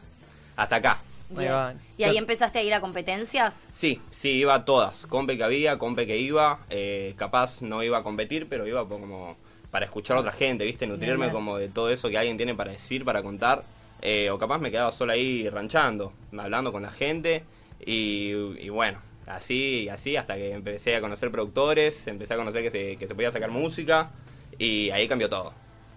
hasta acá. Bien. ¿Y ahí empezaste a ir a competencias? Sí, sí, iba a todas, compe que había, compe que iba, eh, capaz no iba a competir, pero iba por como para escuchar a otra gente, ¿viste? Nutrirme como de todo eso que alguien tiene para decir, para contar, eh, o capaz me quedaba solo ahí ranchando, hablando con la gente y, y bueno, así y así hasta que empecé a conocer productores, empecé a conocer que se, que se podía sacar música y ahí cambió todo,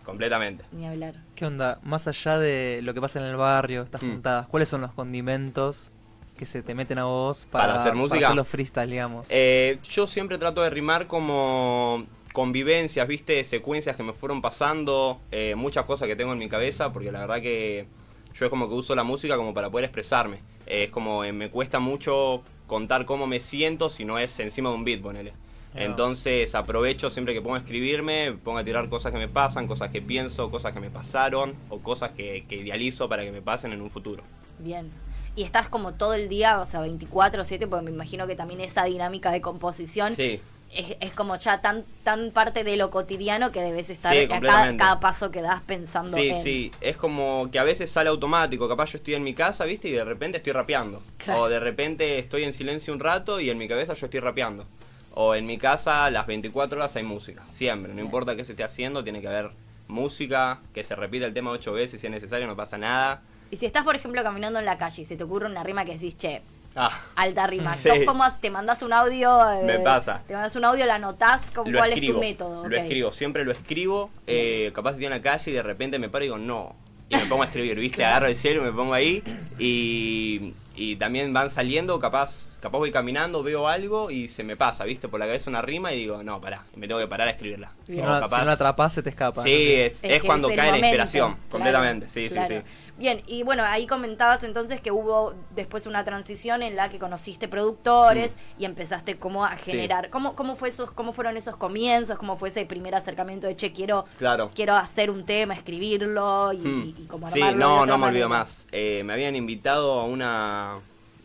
completamente. Ni hablar. ¿Qué onda? Más allá de lo que pasa en el barrio, estas Mm. juntadas, ¿cuáles son los condimentos que se te meten a vos para, ¿Para hacer música? hacer los freestyle, digamos? Eh, yo siempre trato de rimar como convivencias, viste, secuencias que me fueron pasando, eh, muchas cosas que tengo en mi cabeza, porque la verdad que yo es como que uso la música como para poder expresarme. Eh, es como eh, me cuesta mucho contar cómo me siento si no es encima de un beat, ponele. Va. Entonces aprovecho siempre que pongo a escribirme, pongo a tirar cosas que me pasan, cosas que pienso, cosas que me pasaron o cosas que, que idealizo para que me pasen en un futuro. Bien. Y estás como todo el día, o sea, 24-7, porque me imagino que también esa dinámica de composición Sí, es, es como ya tan tan parte de lo cotidiano que debes estar Sí, a cada, cada paso que das pensando Sí, en. sí, es como que a veces sale automático, capaz yo estoy en mi casa, ¿viste? Y de repente estoy rapeando. Claro. O de repente estoy en silencio un rato y en mi cabeza yo estoy rapeando. O en mi casa las 24 horas hay música, siempre, no importa qué se esté haciendo, tiene que haber música, que se repita el tema ocho veces si es necesario, no pasa nada. Y si estás, por ejemplo, caminando en la calle y se te ocurre una rima que decís, che, Ah, alta rima, Sí. ¿Cómo- ¿cómo has- te mandas un audio? eh, Me pasa. Te mandas un audio, la anotás, ¿cómo- lo ¿cuál escribo, es tu método? Lo escribo, siempre lo escribo, eh, capaz estoy en la calle y de repente me paro y digo, no. Y me pongo a escribir, ¿viste? Agarro el celu, me pongo ahí y, y también van saliendo, capaz, capaz voy caminando, veo algo y se me pasa, ¿viste? Por la cabeza una rima y digo, no, pará, me tengo que parar a escribirla. si, no, si la atrapás, se te escapa. Sí, es, Es es que cuando es cae la inspiración, claro, completamente, sí, claro. sí, sí. Bien, y bueno, ahí comentabas entonces que hubo después una transición en la que conociste productores y empezaste como a generar. ¿Cómo, cómo, fue esos, ¿Cómo fueron esos comienzos? ¿Cómo fue ese primer acercamiento de, che, quiero, Claro. quiero hacer un tema, escribirlo y, Hmm. y como Sí, armarlo de no, otra no me olvido más. Eh, me habían invitado a una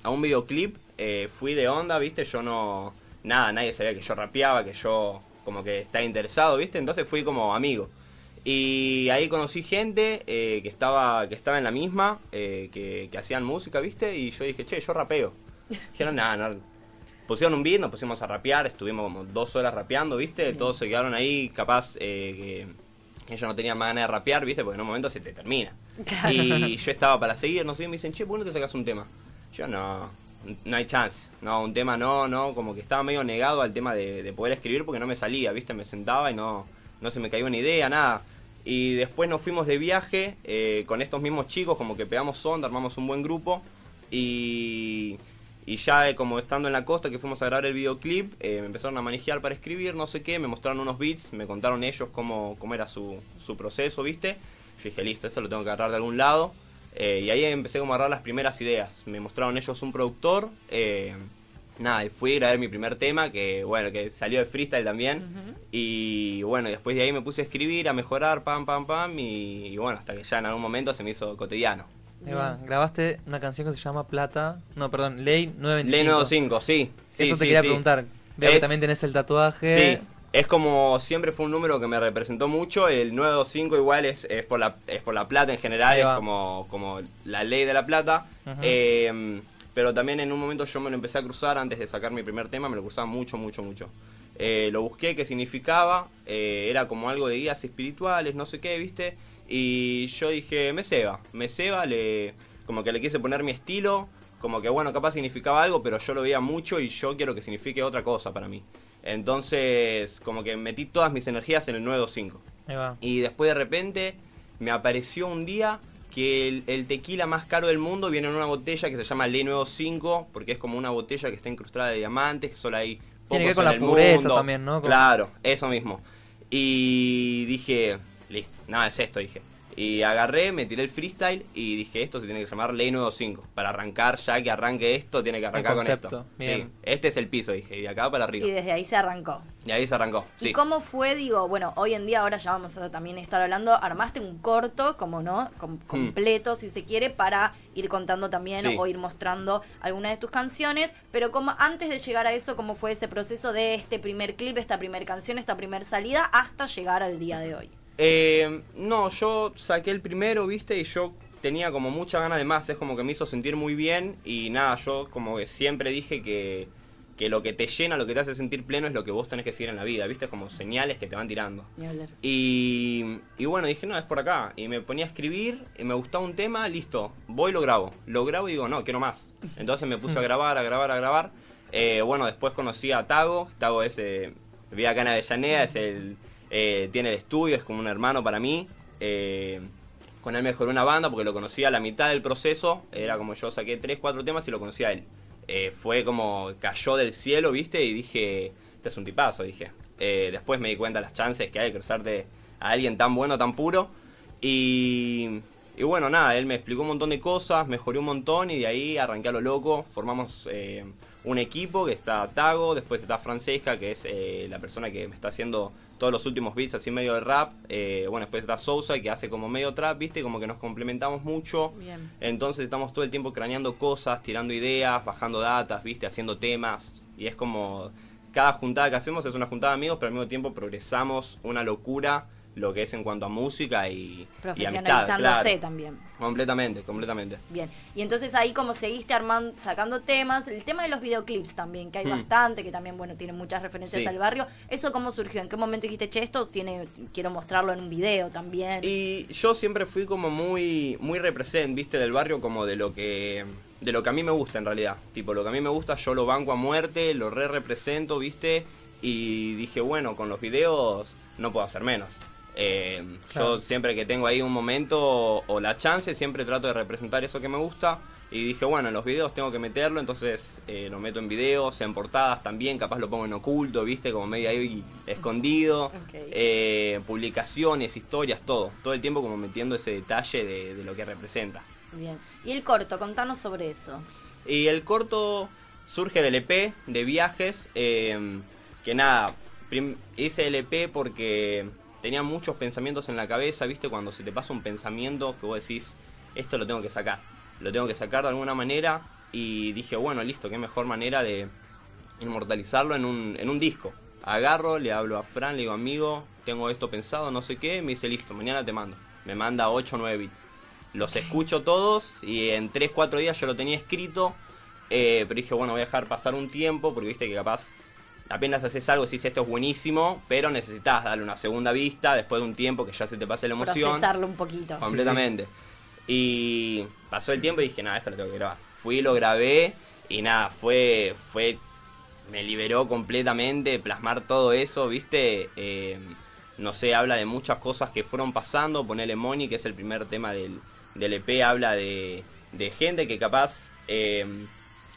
a un videoclip, eh, fui de onda, ¿viste? Yo no nada, nadie sabía que yo rapeaba, que yo como que estaba interesado, ¿viste? Entonces fui como amigo. Y ahí conocí gente eh, que estaba que estaba en la misma, eh, que, que hacían música, ¿viste? Y yo dije, che, yo rapeo. Dijeron, nada, no. Pusieron un beat, nos pusimos a rapear, estuvimos como dos horas rapeando, ¿viste? Todos se quedaron ahí, capaz eh, que ellos no tenían más ganas de rapear, ¿viste? Porque en un momento se te termina. Claro. Y yo estaba para seguir, no sé, y me dicen, che, ¿por qué no te sacas un tema? Yo no, no hay chance. No, un tema no, no, como que estaba medio negado al tema de, de poder escribir porque no me salía, ¿viste? Me sentaba y no, no se me caía una idea, nada. Y después nos fuimos de viaje eh, con estos mismos chicos, como que pegamos onda, armamos un buen grupo. Y, y ya eh, como estando en la costa que fuimos a grabar el videoclip, eh, me empezaron a manejar para escribir, no sé qué, me mostraron unos beats, me contaron ellos cómo, cómo era su, su proceso, ¿viste? Yo dije, listo, esto lo tengo que agarrar de algún lado. Y ahí empecé como a agarrar las primeras ideas. Me mostraron ellos un productor, nada, y fui a grabar mi primer tema, que bueno, que salió de freestyle también. Y bueno, después de ahí me puse a escribir, a mejorar, pam, pam, pam, y, y bueno, hasta que ya en algún momento se me hizo cotidiano. Ahí va, grabaste una canción que se llama Plata. No, perdón, Ley 925. Ley 95, sí. sí Eso te sí, quería sí. preguntar. Veo que también tenés el tatuaje. Sí, es como siempre fue un número que me representó mucho. El 925 igual es, es por la es por la plata en general, es como, como la ley de la plata. Eh, pero también en un momento yo me lo empecé a cruzar antes de sacar mi primer tema, me lo cruzaba mucho, mucho, mucho. Eh, lo busqué, qué significaba, eh, era como algo de guías espirituales, no sé qué, ¿viste? Y yo dije, me ceba, me ceba, le, como que le quise poner mi estilo, como que bueno, capaz significaba algo, pero yo lo veía mucho y yo quiero que signifique otra cosa para mí. Entonces, como que metí todas mis energías en el 925. Ahí va. Y después de repente me apareció un día que el, el tequila más caro del mundo viene en una botella que se llama Ley 95, porque es como una botella que está incrustada de diamantes, que solo hay Tiene que ver pocos con la pureza mundo. también, ¿no? Claro, eso mismo. Y dije, listo, nada, es esto, dije. Y agarré, me tiré el freestyle y dije, esto se tiene que llamar Ley 95. Para arrancar, ya que arranque esto, tiene que arrancar con esto. bien. Sí, este es el piso, dije, y de acá para arriba. Y desde ahí se arrancó. Y ahí se arrancó. Sí. ¿Y cómo fue, digo, bueno, hoy en día ahora ya vamos a también estar hablando, armaste un corto, como no, Com- completo si se quiere, para ir contando también Hmm. Sí. o ir mostrando algunas de tus canciones, pero como antes de llegar a eso, ¿cómo fue ese proceso de este primer clip, esta primer canción, esta primer salida, hasta llegar al día de hoy? Eh, no, yo saqué el primero, viste, y yo tenía como mucha ganas de más, es como que me hizo sentir muy bien y nada, yo como que siempre dije que, que lo que te llena, lo que te hace sentir pleno es lo que vos tenés que seguir en la vida, viste, como señales que te van tirando. Y, y bueno, dije, no, es por acá. Y me ponía a escribir, y me gustaba un tema, listo, voy y lo grabo. Lo grabo y digo, no, quiero más. Entonces me puse a grabar, a grabar, a grabar. Eh, bueno, después conocí a Tago. Tago es, eh, vive acá en Avellaneda, es el, eh, tiene el estudio, es como un hermano para mí. Eh, con él mejoré una banda porque lo conocí a la mitad del proceso. Era como yo saqué 3, 4 temas y lo conocí a él. Eh, fue como cayó del cielo, ¿viste? Y dije, este es un tipazo, dije. Después me di cuenta de las chances que hay de cruzarte a alguien tan bueno, tan puro. Y, y bueno, nada, él me explicó un montón de cosas, mejoré un montón y de ahí arranqué a lo loco. Formamos un equipo que está Tago, después está Francesca, que es la persona que me está haciendo todos los últimos beats así medio de rap. Eh, bueno, después está Sousa, que hace como medio trap, ¿viste? Como que nos complementamos mucho. Bien. Entonces estamos todo el tiempo craneando cosas, tirando ideas, bajando datas, ¿viste? Haciendo temas. Y es como. Cada juntada que hacemos es una juntada de amigos, pero al mismo tiempo progresamos una locura lo que es en cuanto a música y, y amistad. Profesionalizándose claro. también. Completamente, completamente. Bien, y entonces ahí como seguiste armando, sacando temas, el tema de los videoclips también, que hay Hmm. bastante, que también, bueno, tiene muchas referencias Sí. al barrio. ¿Eso cómo surgió? ¿En qué momento dijiste, che, esto tiene, quiero mostrarlo en un video también? Y yo siempre fui como muy muy represent, viste, del barrio como de lo que de lo que a mí me gusta en realidad. Tipo, lo que a mí me gusta yo lo banco a muerte, lo re represento, viste, y dije, bueno, con los videos no puedo hacer menos. Eh, Claro. Yo siempre que tengo ahí un momento o, o la chance, siempre trato de representar eso que me gusta. Y dije, bueno, en los videos tengo que meterlo, entonces eh, lo meto en videos, en portadas también, capaz lo pongo en oculto, viste, como medio ahí escondido. Eh, publicaciones, historias, todo. Todo el tiempo como metiendo ese detalle de, de lo que representa. Bien. Y el corto, contanos sobre eso. Y el corto surge del EP de viajes, eh, que nada, hice el EP porque tenía muchos pensamientos en la cabeza, viste, cuando se te pasa un pensamiento que vos decís, esto lo tengo que sacar, lo tengo que sacar de alguna manera y dije, bueno, listo, qué mejor manera de inmortalizarlo en un, en un disco. Agarro, le hablo a Fran, le digo, amigo, tengo esto pensado, no sé qué, me dice, listo, mañana te mando. Me manda 8 o 9 bits. Los escucho todos y en 3, 4 días yo lo tenía escrito, eh, pero dije, bueno, voy a dejar pasar un tiempo porque viste que capaz apenas haces algo decís esto es buenísimo, pero necesitas darle una segunda vista después de un tiempo que ya se te pase la emoción. Procesarlo un poquito. Completamente. Y pasó el tiempo y dije, nada, esto lo tengo que grabar. Fui, lo grabé y nada, fue, fue, me liberó completamente plasmar todo eso, ¿viste? Eh, no sé, habla de muchas cosas que fueron pasando. Ponele Money, que es el primer tema del, del EP, habla de, de gente que capaz, eh,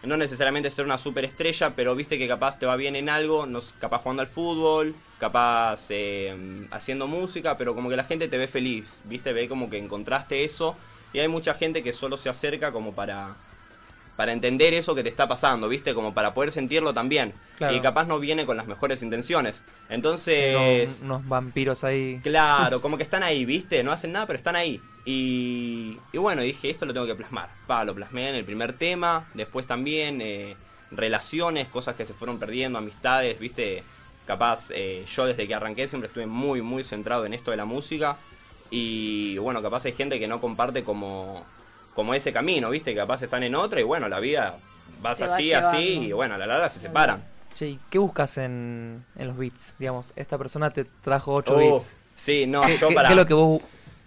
no necesariamente ser una superestrella, pero viste que capaz te va bien en algo, no, capaz jugando al fútbol, capaz eh, haciendo música, pero como que la gente te ve feliz, viste, ve como que encontraste eso. Y hay mucha gente que solo se acerca como para para entender eso que te está pasando, ¿viste? Como para poder sentirlo también. Claro. Y capaz no viene con las mejores intenciones. Entonces, unos vampiros ahí. claro, como que están ahí, ¿viste? No hacen nada, pero están ahí. Y, y bueno, dije, esto lo tengo que plasmar. Pa, lo plasmé en el primer tema, después también eh, relaciones, cosas que se fueron perdiendo, amistades, ¿viste? Capaz, eh, yo desde que arranqué siempre estuve muy, muy centrado en esto de la música. Y bueno, capaz hay gente que no comparte como, como ese camino, ¿viste? Que capaz están en otra y bueno, la vida vas Te va así, así y bueno, a la larga se separan. Che, ¿y qué buscas en, en los beats? Digamos, esta persona te trajo 8 Oh, beats. Sí, no, ¿Qué, yo qué- para... qué es lo que vos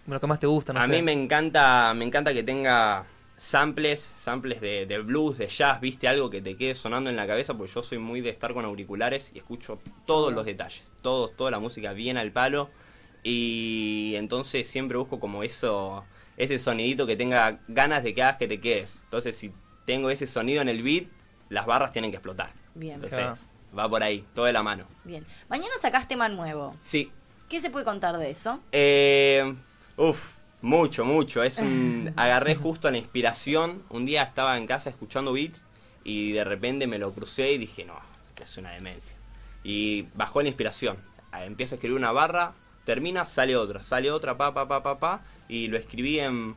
lo que más te gusta? No a sé. mí me encanta, me encanta que tenga samples, samples de, de blues, de jazz, viste, algo que te quede sonando en la cabeza, porque yo soy muy de estar con auriculares y escucho todos los detalles, todos, toda la música bien al palo. Y entonces siempre busco como eso, ese sonidito que tenga ganas de que hagas que te quedes. Entonces si tengo ese sonido en el beat, las barras tienen que explotar. Bien. Entonces Claro. va por ahí, todo de la mano. Bien. Mañana sacás tema nuevo. Sí, ¿Qué se puede contar de eso? Eh, uf, mucho, mucho. Es un, agarré justo la inspiración. Un día estaba en casa escuchando beats y de repente me lo crucé y dije, no, que es una demencia. Y bajó la inspiración. Ah, Empiezo a escribir una barra, termina, sale otra, sale otra, pa, pa, pa, pa, pa. Y lo escribí en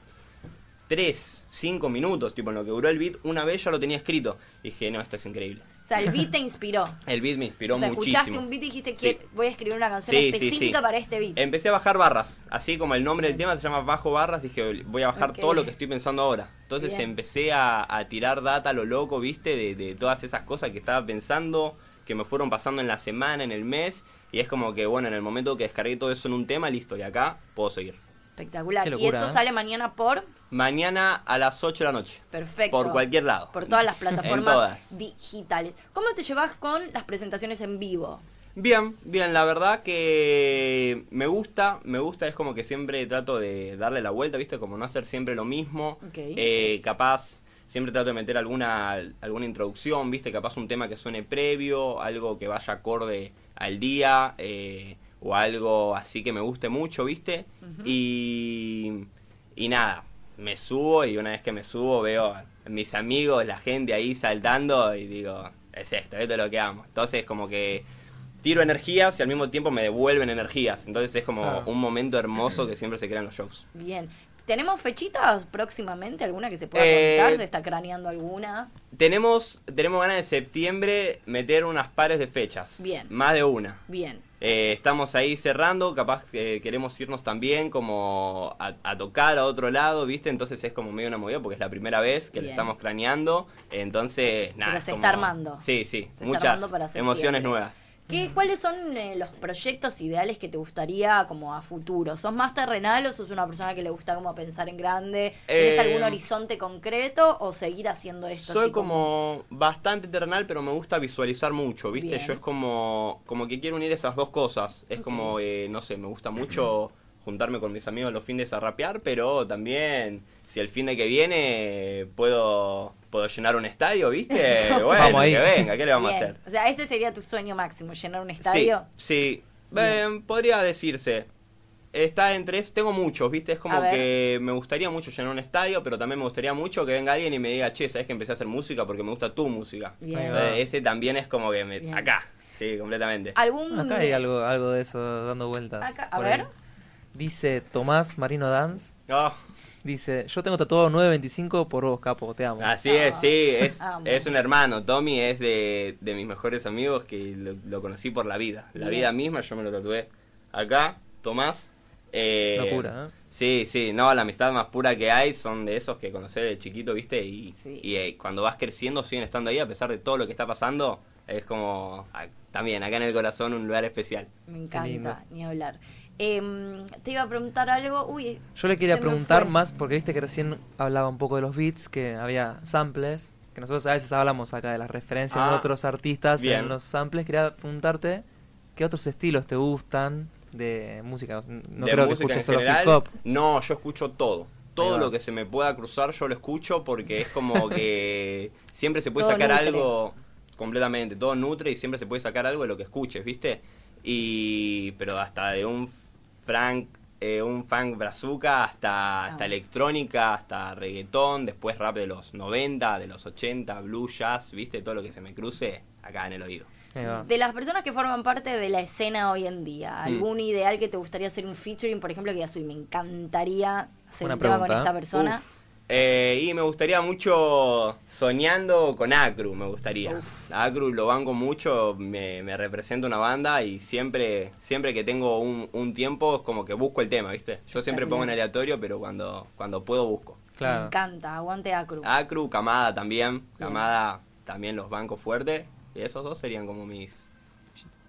3, 5 minutos, tipo en lo que duró el beat. Una vez ya lo tenía escrito. Y dije, no, esto es increíble. Sea, el beat te inspiró. El beat me inspiró o sea, muchísimo. escuchaste un beat y dijiste Sí. que voy a escribir una canción Sí, específica sí. para este beat. Empecé a bajar barras, así como el nombre del tema se llama Bajo Barras, dije voy a bajar todo lo que estoy pensando ahora. Entonces Bien. empecé a, a tirar data a lo loco, viste, de, de todas esas cosas que estaba pensando, que me fueron pasando en la semana, en el mes, y es como que bueno, en el momento que descargué todo eso en un tema, listo, y acá puedo seguir. Espectacular. Y eso ¿eh? sale mañana por Mañana a las 8 de la noche. perfecto. Por cualquier lado. Por todas las plataformas todas. digitales. ¿Cómo te llevas con las presentaciones en vivo? Bien, bien, la verdad que me gusta, me gusta, es como que siempre trato de darle la vuelta, ¿viste? Como no hacer siempre lo mismo. Ok. Eh, capaz, siempre trato de meter alguna, alguna introducción, ¿viste? Capaz un tema que suene previo, algo que vaya acorde al día, eh, o algo así que me guste mucho, ¿viste? Y, y nada, me subo y una vez que me subo veo a mis amigos, la gente ahí saltando y digo, es esto, esto es lo que amo. Entonces como que tiro energías y al mismo tiempo me devuelven energías. Entonces es como un momento hermoso que siempre se crean los shows. Bien. ¿Tenemos fechitas próximamente? ¿Alguna que se pueda Eh, contar? ¿Se está craneando alguna? Tenemos, tenemos ganas de septiembre meter unas pares de fechas. Bien. Más de una. Bien. Eh, estamos ahí cerrando, capaz que queremos irnos también como a, a tocar a otro lado, ¿viste? Entonces es como medio una movida porque es la primera vez que Bien. estamos craneando. Entonces, nada. Pero se como- está armando. Sí, sí. Se muchas emociones nuevas. ¿Qué, ¿Cuáles son eh, los proyectos ideales que te gustaría como a futuro? ¿Sos más terrenal o sos una persona que le gusta como pensar en grande? ¿Tienes Eh, algún horizonte concreto o seguir haciendo esto? Soy como bastante terrenal, pero me gusta visualizar mucho, ¿viste? Bien. Yo es como, como que quiero unir esas dos cosas. Es como, eh, no sé, me gusta mucho juntarme con mis amigos los fines a rapear, pero también, si el fin de que viene puedo, puedo llenar un estadio, ¿viste? Bueno, Vamos ahí. que venga, ¿qué le vamos Bien. a hacer? O sea, ese sería tu sueño máximo, llenar un estadio. Sí, sí. Eh, podría decirse. Está entre eso, tengo muchos, ¿viste? Es como que me gustaría mucho llenar un estadio, pero también me gustaría mucho que venga alguien y me diga, che, ¿sabes que empecé a hacer música porque me gusta tu música? Eh, ese también es como que me, Bien. acá, sí, completamente. ¿Algún Acá hay algo, algo de eso dando vueltas. Acá, a ver. ahí. Dice Tomás Marino Dance. Oh, Dice, yo tengo tatuado 925 por vos, capo, te amo. así es, sí, es, Amo. es un hermano. Tommy es de, de mis mejores amigos que lo, lo conocí por la vida. La Bien. vida misma yo me lo tatué. Acá, Tomás. Eh, Locura, ¿eh? Sí, sí, no, la amistad más pura que hay son de esos que conocés de chiquito, ¿viste? Y, Sí. y, eh, cuando vas creciendo siguen estando ahí a pesar de todo lo que está pasando. Es como, ah, también, acá en el corazón un lugar especial. Me encanta, ni hablar. Em, te iba a preguntar algo. Uy, Yo le quería preguntar más, porque viste que recién hablaba un poco de los beats, que había samples, que nosotros a veces hablamos acá de las referencias de Ah, otros artistas bien. en los samples. Quería preguntarte, ¿qué otros estilos te gustan de música? No de creo que escuches en solo general, hip hop. no, yo escucho todo. Todo lo que se me pueda cruzar yo lo escucho porque es como que siempre se puede Todo sacar nutre. algo completamente, todo nutre y siempre se puede sacar algo de lo que escuches, ¿viste? Y pero hasta de un Frank eh, un funk brazuca, hasta, hasta Ah. electrónica, hasta reggaetón, después rap de los 90, de los 80, blues, jazz, viste, todo lo que se me cruce acá en el oído. De las personas que forman parte de la escena hoy en día, Mm. ¿algún ideal que te gustaría hacer un featuring? Por ejemplo, que digas, "Uy, me encantaría hacer Buena un tema con esta persona. Uf. Eh, y me gustaría mucho soñando con Acru, me gustaría. Acru lo banco mucho, me, me representa una banda y siempre siempre que tengo un, un tiempo es como que busco el tema, ¿viste? Yo siempre pongo en aleatorio, pero cuando, cuando puedo busco. Me Claro. encanta, aguante Acru. Acru, Camada también, Camada también los bancos fuertes y esos dos serían como mis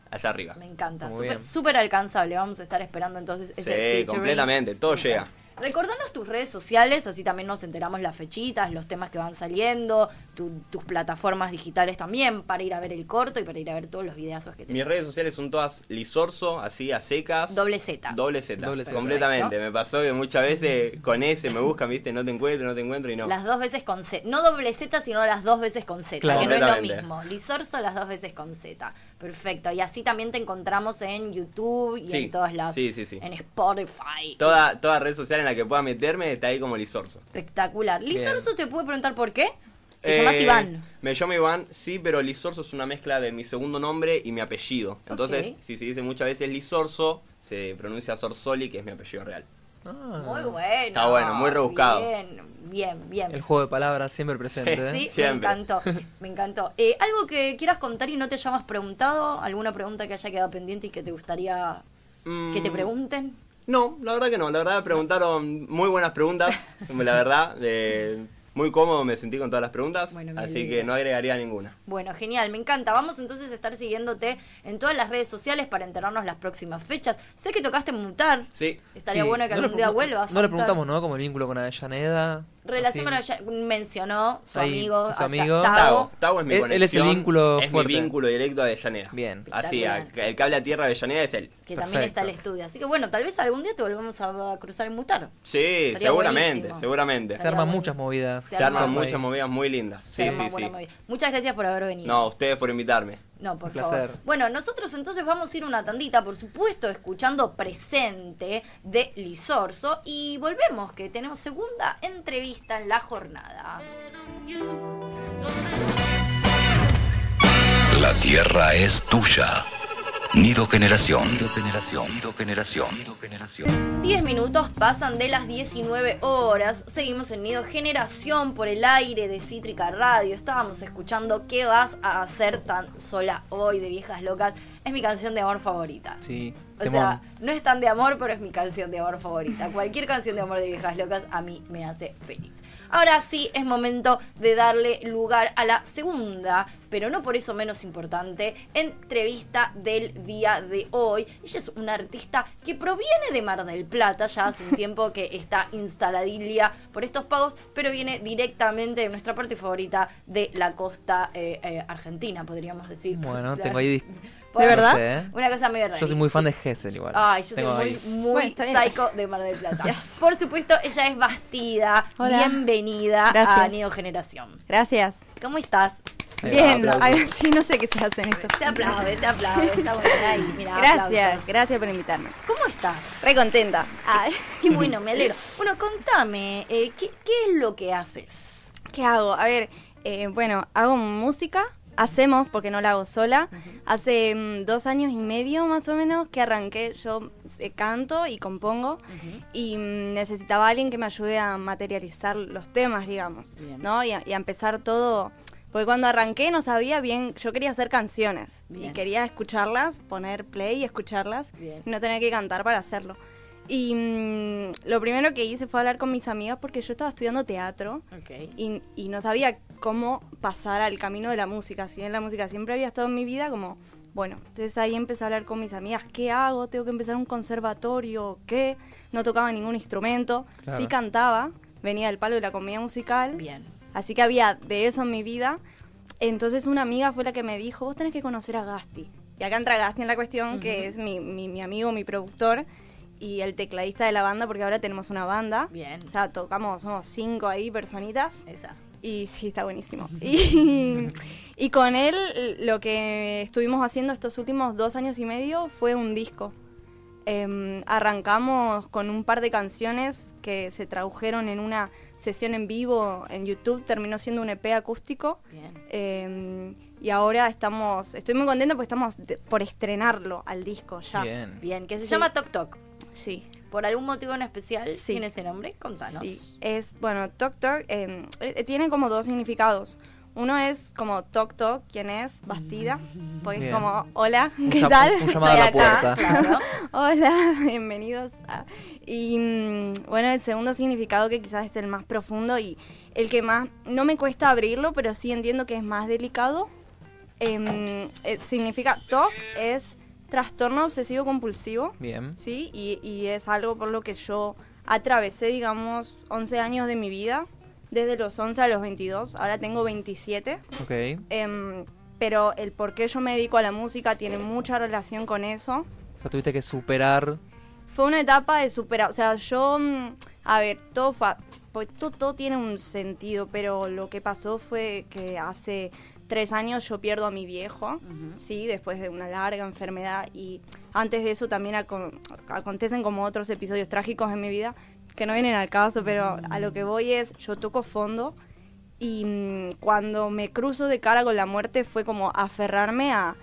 allá arriba. Me encanta, súper alcalzable. Vamos a estar esperando entonces ese Sí, featuring. completamente, todo llega. Recordanos tus redes sociales, así también nos enteramos las fechitas, los temas que van saliendo, tu- tus plataformas digitales también, para ir a ver el corto y para ir a ver todos los videazos que tenés. Mis redes sociales son todas lisorzo, así a secas. Doble Z. Doble Z, Doble Z. completamente. Perfecto. Me pasó que muchas veces con ese me buscan, viste, no te encuentro, no te encuentro y no. Las dos veces con Z. No doble Z, sino las dos veces con Z. Claro. Que no es lo mismo. Lisorzo las dos veces con Z. Perfecto. Y así también te encontramos en YouTube y Sí. en todas las. Sí, sí, sí. En Spotify. Toda, toda red social en la que pueda meterme está ahí como lisorzo. Espectacular. Lisorzo, ¿te puedo preguntar por qué? Te Eh, llamas Iván. Me llamo Iván, sí, pero Lisorzo es una mezcla de mi segundo nombre y mi apellido. Entonces, si se dice muchas veces Lisorzo, se pronuncia Sorsoli, que es mi apellido real. Ah, Muy bueno. Está bueno, muy rebuscado. Bien, bien, bien. El juego de palabras siempre presente. ¿eh? Sí, me Siempre. encantó, me encantó. Eh, ¿Algo que quieras contar y no te hayamos preguntado? ¿Alguna pregunta que haya quedado pendiente y que te gustaría que te Mm, pregunten? No, la verdad que no. La verdad preguntaron muy buenas preguntas. la verdad, eh, muy cómodo me sentí con todas las preguntas. Bueno, me así que no agregaría ninguna. Bueno, genial, me encanta. Vamos entonces a estar siguiéndote en todas las redes sociales para enterarnos las próximas fechas. Sé que tocaste mutar. Sí. Estaría Sí, bueno que no le algún día vuelvas. a No le preguntamos, ¿no? Como el vínculo con Avellaneda. Relación con ella, mencionó su Ahí, amigo, su a- amigo. Tago. Tago. Tago es mi Él- conexión. él es el vínculo es fuerte. mi vínculo directo a Avellaneda. Bien. Así, a- Espectacular. el cable a tierra de Avellaneda es él. que también Perfecto. está el estudio. Así que bueno, tal vez algún día te volvamos a, a cruzar en mutar. Sí, Estaría seguramente, buenísimo. seguramente. Se Estaría arman buenísimo. muchas movidas. Se Se arman arma- muchas movidas muy lindas. Se Sí, arma sí, buena sí. movida. Muchas gracias por haber venido. No, a ustedes por invitarme. No, por Un favor. Bueno, nosotros entonces vamos a ir una tandita, por supuesto, escuchando presente de Lisorzo y volvemos, que tenemos segunda entrevista en la jornada. La tierra es tuya. Nido Generación. Nido Generación. Nido Generación. Nido Generación. 10 minutos pasan de las 19 horas. Seguimos en Nido Generación por el aire de Cítrica Radio. Estábamos escuchando ¿Qué vas a hacer tan sola hoy de Viejas Locas? Es mi canción de amor favorita. Sí. O temón. sea, no es tan de amor, pero es mi canción de amor favorita. Cualquier canción de amor de viejas locas a mí me hace feliz. Ahora sí, es momento de darle lugar a la segunda, pero no por eso menos importante, entrevista del día de hoy. Ella es una artista que proviene de Mar del Plata, ya hace un tiempo que está instaladilla por estos pagos, pero viene directamente de nuestra parte favorita de la costa eh, eh, argentina, podríamos decir. Bueno, tengo ahí. ¿De verdad? no sé, ¿eh? Una cosa muy verdad. Yo soy muy fan de Gessel igual. Ay, yo soy Tengo muy, ahí. muy Bueno, psycho de Mar del Plata. Por supuesto, ella es Bastida. Hola. Bienvenida a Gracias. Nido Generación. Gracias. ¿Cómo estás? Bien, ay, sí, no sé qué se hace en esto. Se aplaude, se aplaude. Está bien ahí. Gracias, aplausos. gracias por invitarme. ¿Cómo estás? Re contenta. Ay. Qué bueno, me alegro. Bueno, contame, eh, ¿qué, qué es lo que haces? ¿Qué hago? A ver, eh, bueno, hago música. Hacemos, porque no la hago sola. Hace mm, dos años y medio más o menos que arranqué. Yo eh, canto y compongo. Y mm, necesitaba a alguien que me ayude a materializar los temas, digamos. Bien. ¿No? Y a, y a empezar todo. Porque cuando arranqué no sabía bien. Yo quería hacer canciones. Bien. Y quería escucharlas, poner play y escucharlas. Bien. Y no tener que cantar para hacerlo. Y mm, lo primero que hice fue hablar con mis amigas porque yo estaba estudiando teatro Ok. y, y no sabía cómo pasar al camino de la música. Si bien la música siempre había estado en mi vida, como, bueno, entonces ahí empecé a hablar con mis amigas, ¿qué hago? ¿Tengo que empezar un conservatorio? ¿Qué? No tocaba ningún instrumento, Claro. sí cantaba, venía del palo de la comedia musical, Bien. así que había de eso en mi vida. Entonces una amiga fue la que me dijo, vos tenés que conocer a Gasti. Y acá entra Gasti en la cuestión, que es mi, mi, mi amigo, mi productor y el tecladista de la banda, porque ahora tenemos una banda. Bien. O sea, tocamos, somos cinco ahí personitas. Esa. Y sí, está buenísimo. Y, y con él lo que estuvimos haciendo estos últimos dos años y medio fue un disco. Em, arrancamos con un par de canciones que se tradujeron en una sesión en vivo en YouTube, terminó siendo un EP acústico. Bien. Em, y ahora estamos, estoy muy contenta porque estamos de- por estrenarlo al disco ya. Bien. Bien, que se Sí. llama Tok Tok. Sí. ¿Por algún motivo en especial Sí. tiene ese nombre? Contanos. Sí, es, bueno, Tok Tok eh, eh, tiene como dos significados. Uno es como Tok Tok, ¿quién es? Bastida. Porque es Bien. como, hola, ¿qué tal? un llamado a la Estoy acá, puerta. claro. Hola, bienvenidos. a- Y mm, bueno, el segundo significado que quizás es el más profundo y el que más, no me cuesta abrirlo, pero sí entiendo que es más delicado. Em, eh, significa TOC es trastorno obsesivo compulsivo. Bien. Sí, y, y es algo por lo que yo atravesé, digamos, 11 años de mi vida, desde los 11 a los 22, ahora tengo 27. Ok. Em, pero el por qué yo me dedico a la música tiene mucha relación con eso. O sea, tuviste que superar. Fue una etapa de superar, o sea, yo, mm, a ver, todo, fa- pues, todo, todo tiene un sentido, pero lo que pasó fue que hace tres años yo pierdo a mi viejo, sí, después de una larga enfermedad y antes de eso también acon- acontecen como otros episodios trágicos en mi vida que no vienen al caso, pero a lo que voy es, yo toco fondo y mm, cuando me cruzo de cara con la muerte fue como aferrarme a,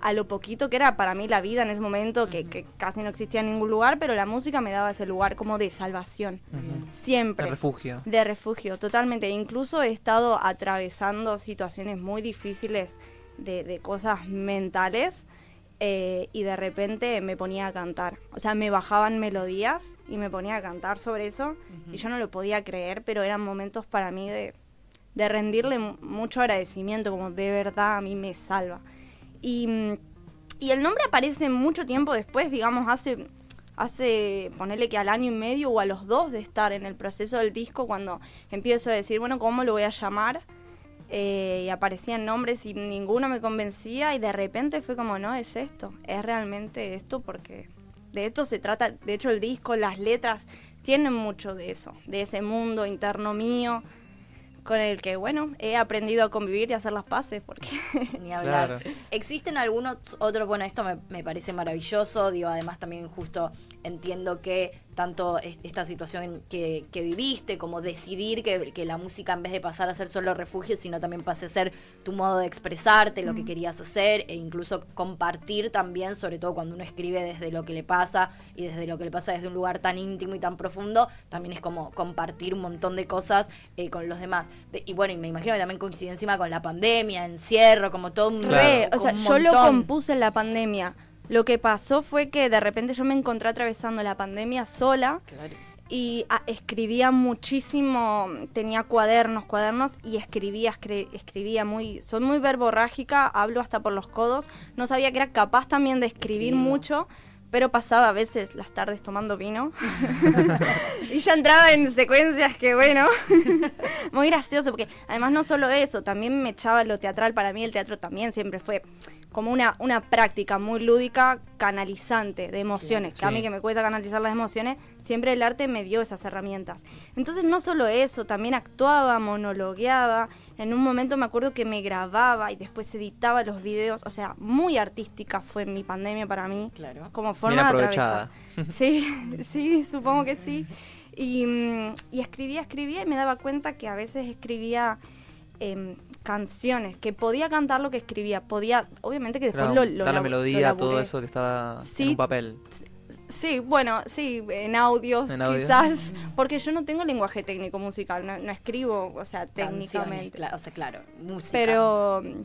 a lo poquito que era para mí la vida en ese momento, que, que casi no existía en ningún lugar, pero la música me daba ese lugar como de salvación. Siempre. De refugio. De refugio, totalmente. Incluso he estado atravesando situaciones muy difíciles de, de cosas mentales eh, y de repente me ponía a cantar. O sea, me bajaban melodías y me ponía a cantar sobre eso y yo no lo podía creer, pero eran momentos para mí de, de rendirle mu- mucho agradecimiento, como de verdad a mí me salva. Y, mm, y el nombre aparece mucho tiempo después, digamos, hace, hace, ponerle que al año y medio o a los dos de estar en el proceso del disco, cuando empiezo a decir, bueno, ¿cómo lo voy a llamar? Eh, y aparecían nombres y ninguno me convencía y de repente fue como, no, es esto, es realmente esto porque de esto se trata, de hecho el disco, las letras tienen mucho de eso, de ese mundo interno mío con el que, bueno, he aprendido a convivir y a hacer las paces porque... Ni hablar. Claro. ¿Existen algunos otros? Bueno, esto me, me parece maravilloso. Digo, además también justo entiendo que tanto es- esta situación que, que viviste, como decidir que, que la música en vez de pasar a ser solo refugio, sino también pase a ser tu modo de expresarte, lo que querías hacer, e incluso compartir también, sobre todo cuando uno escribe desde lo que le pasa y desde lo que le pasa desde un lugar tan íntimo y tan profundo, también es como compartir un montón de cosas eh, con los demás. De- y bueno, y me imagino que también coincide encima con la pandemia, encierro, como todo un Re, o sea, yo lo compuse en la pandemia. Lo que pasó fue que de repente yo me encontré atravesando la pandemia sola y ah, escribía muchísimo, tenía cuadernos, cuadernos y escribía, escri- escribía muy, soy muy verborrágica, hablo hasta por los codos, no sabía que era capaz también de escribir mucho, pero pasaba a veces las tardes tomando vino y ya entraba en secuencias que bueno, muy gracioso, porque además no solo eso, también me echaba lo teatral, para mí el teatro también siempre fue como una, una práctica muy lúdica, canalizante de emociones, que a mí que me cuesta canalizar las emociones, siempre el arte me dio esas herramientas. Entonces no solo eso, también actuaba, monologueaba, en un momento me acuerdo que me grababa y después editaba los videos, o sea, muy artística fue mi pandemia para mí, Claro. como forma Bien de aprovechada. atravesar. Sí, sí, supongo que sí. Y, mm, y escribía, escribía y me daba cuenta que a veces escribía em, canciones, que podía cantar lo que escribía, podía, obviamente que después Claro, lo, lo está la melodía, lo todo eso que estaba Sí. en un papel. Sí, bueno, sí, en audios En audio. quizás, porque yo no tengo lenguaje técnico musical, no, no escribo, o sea, Canciones, técnicamente. o sea, claro, música. Pero mm,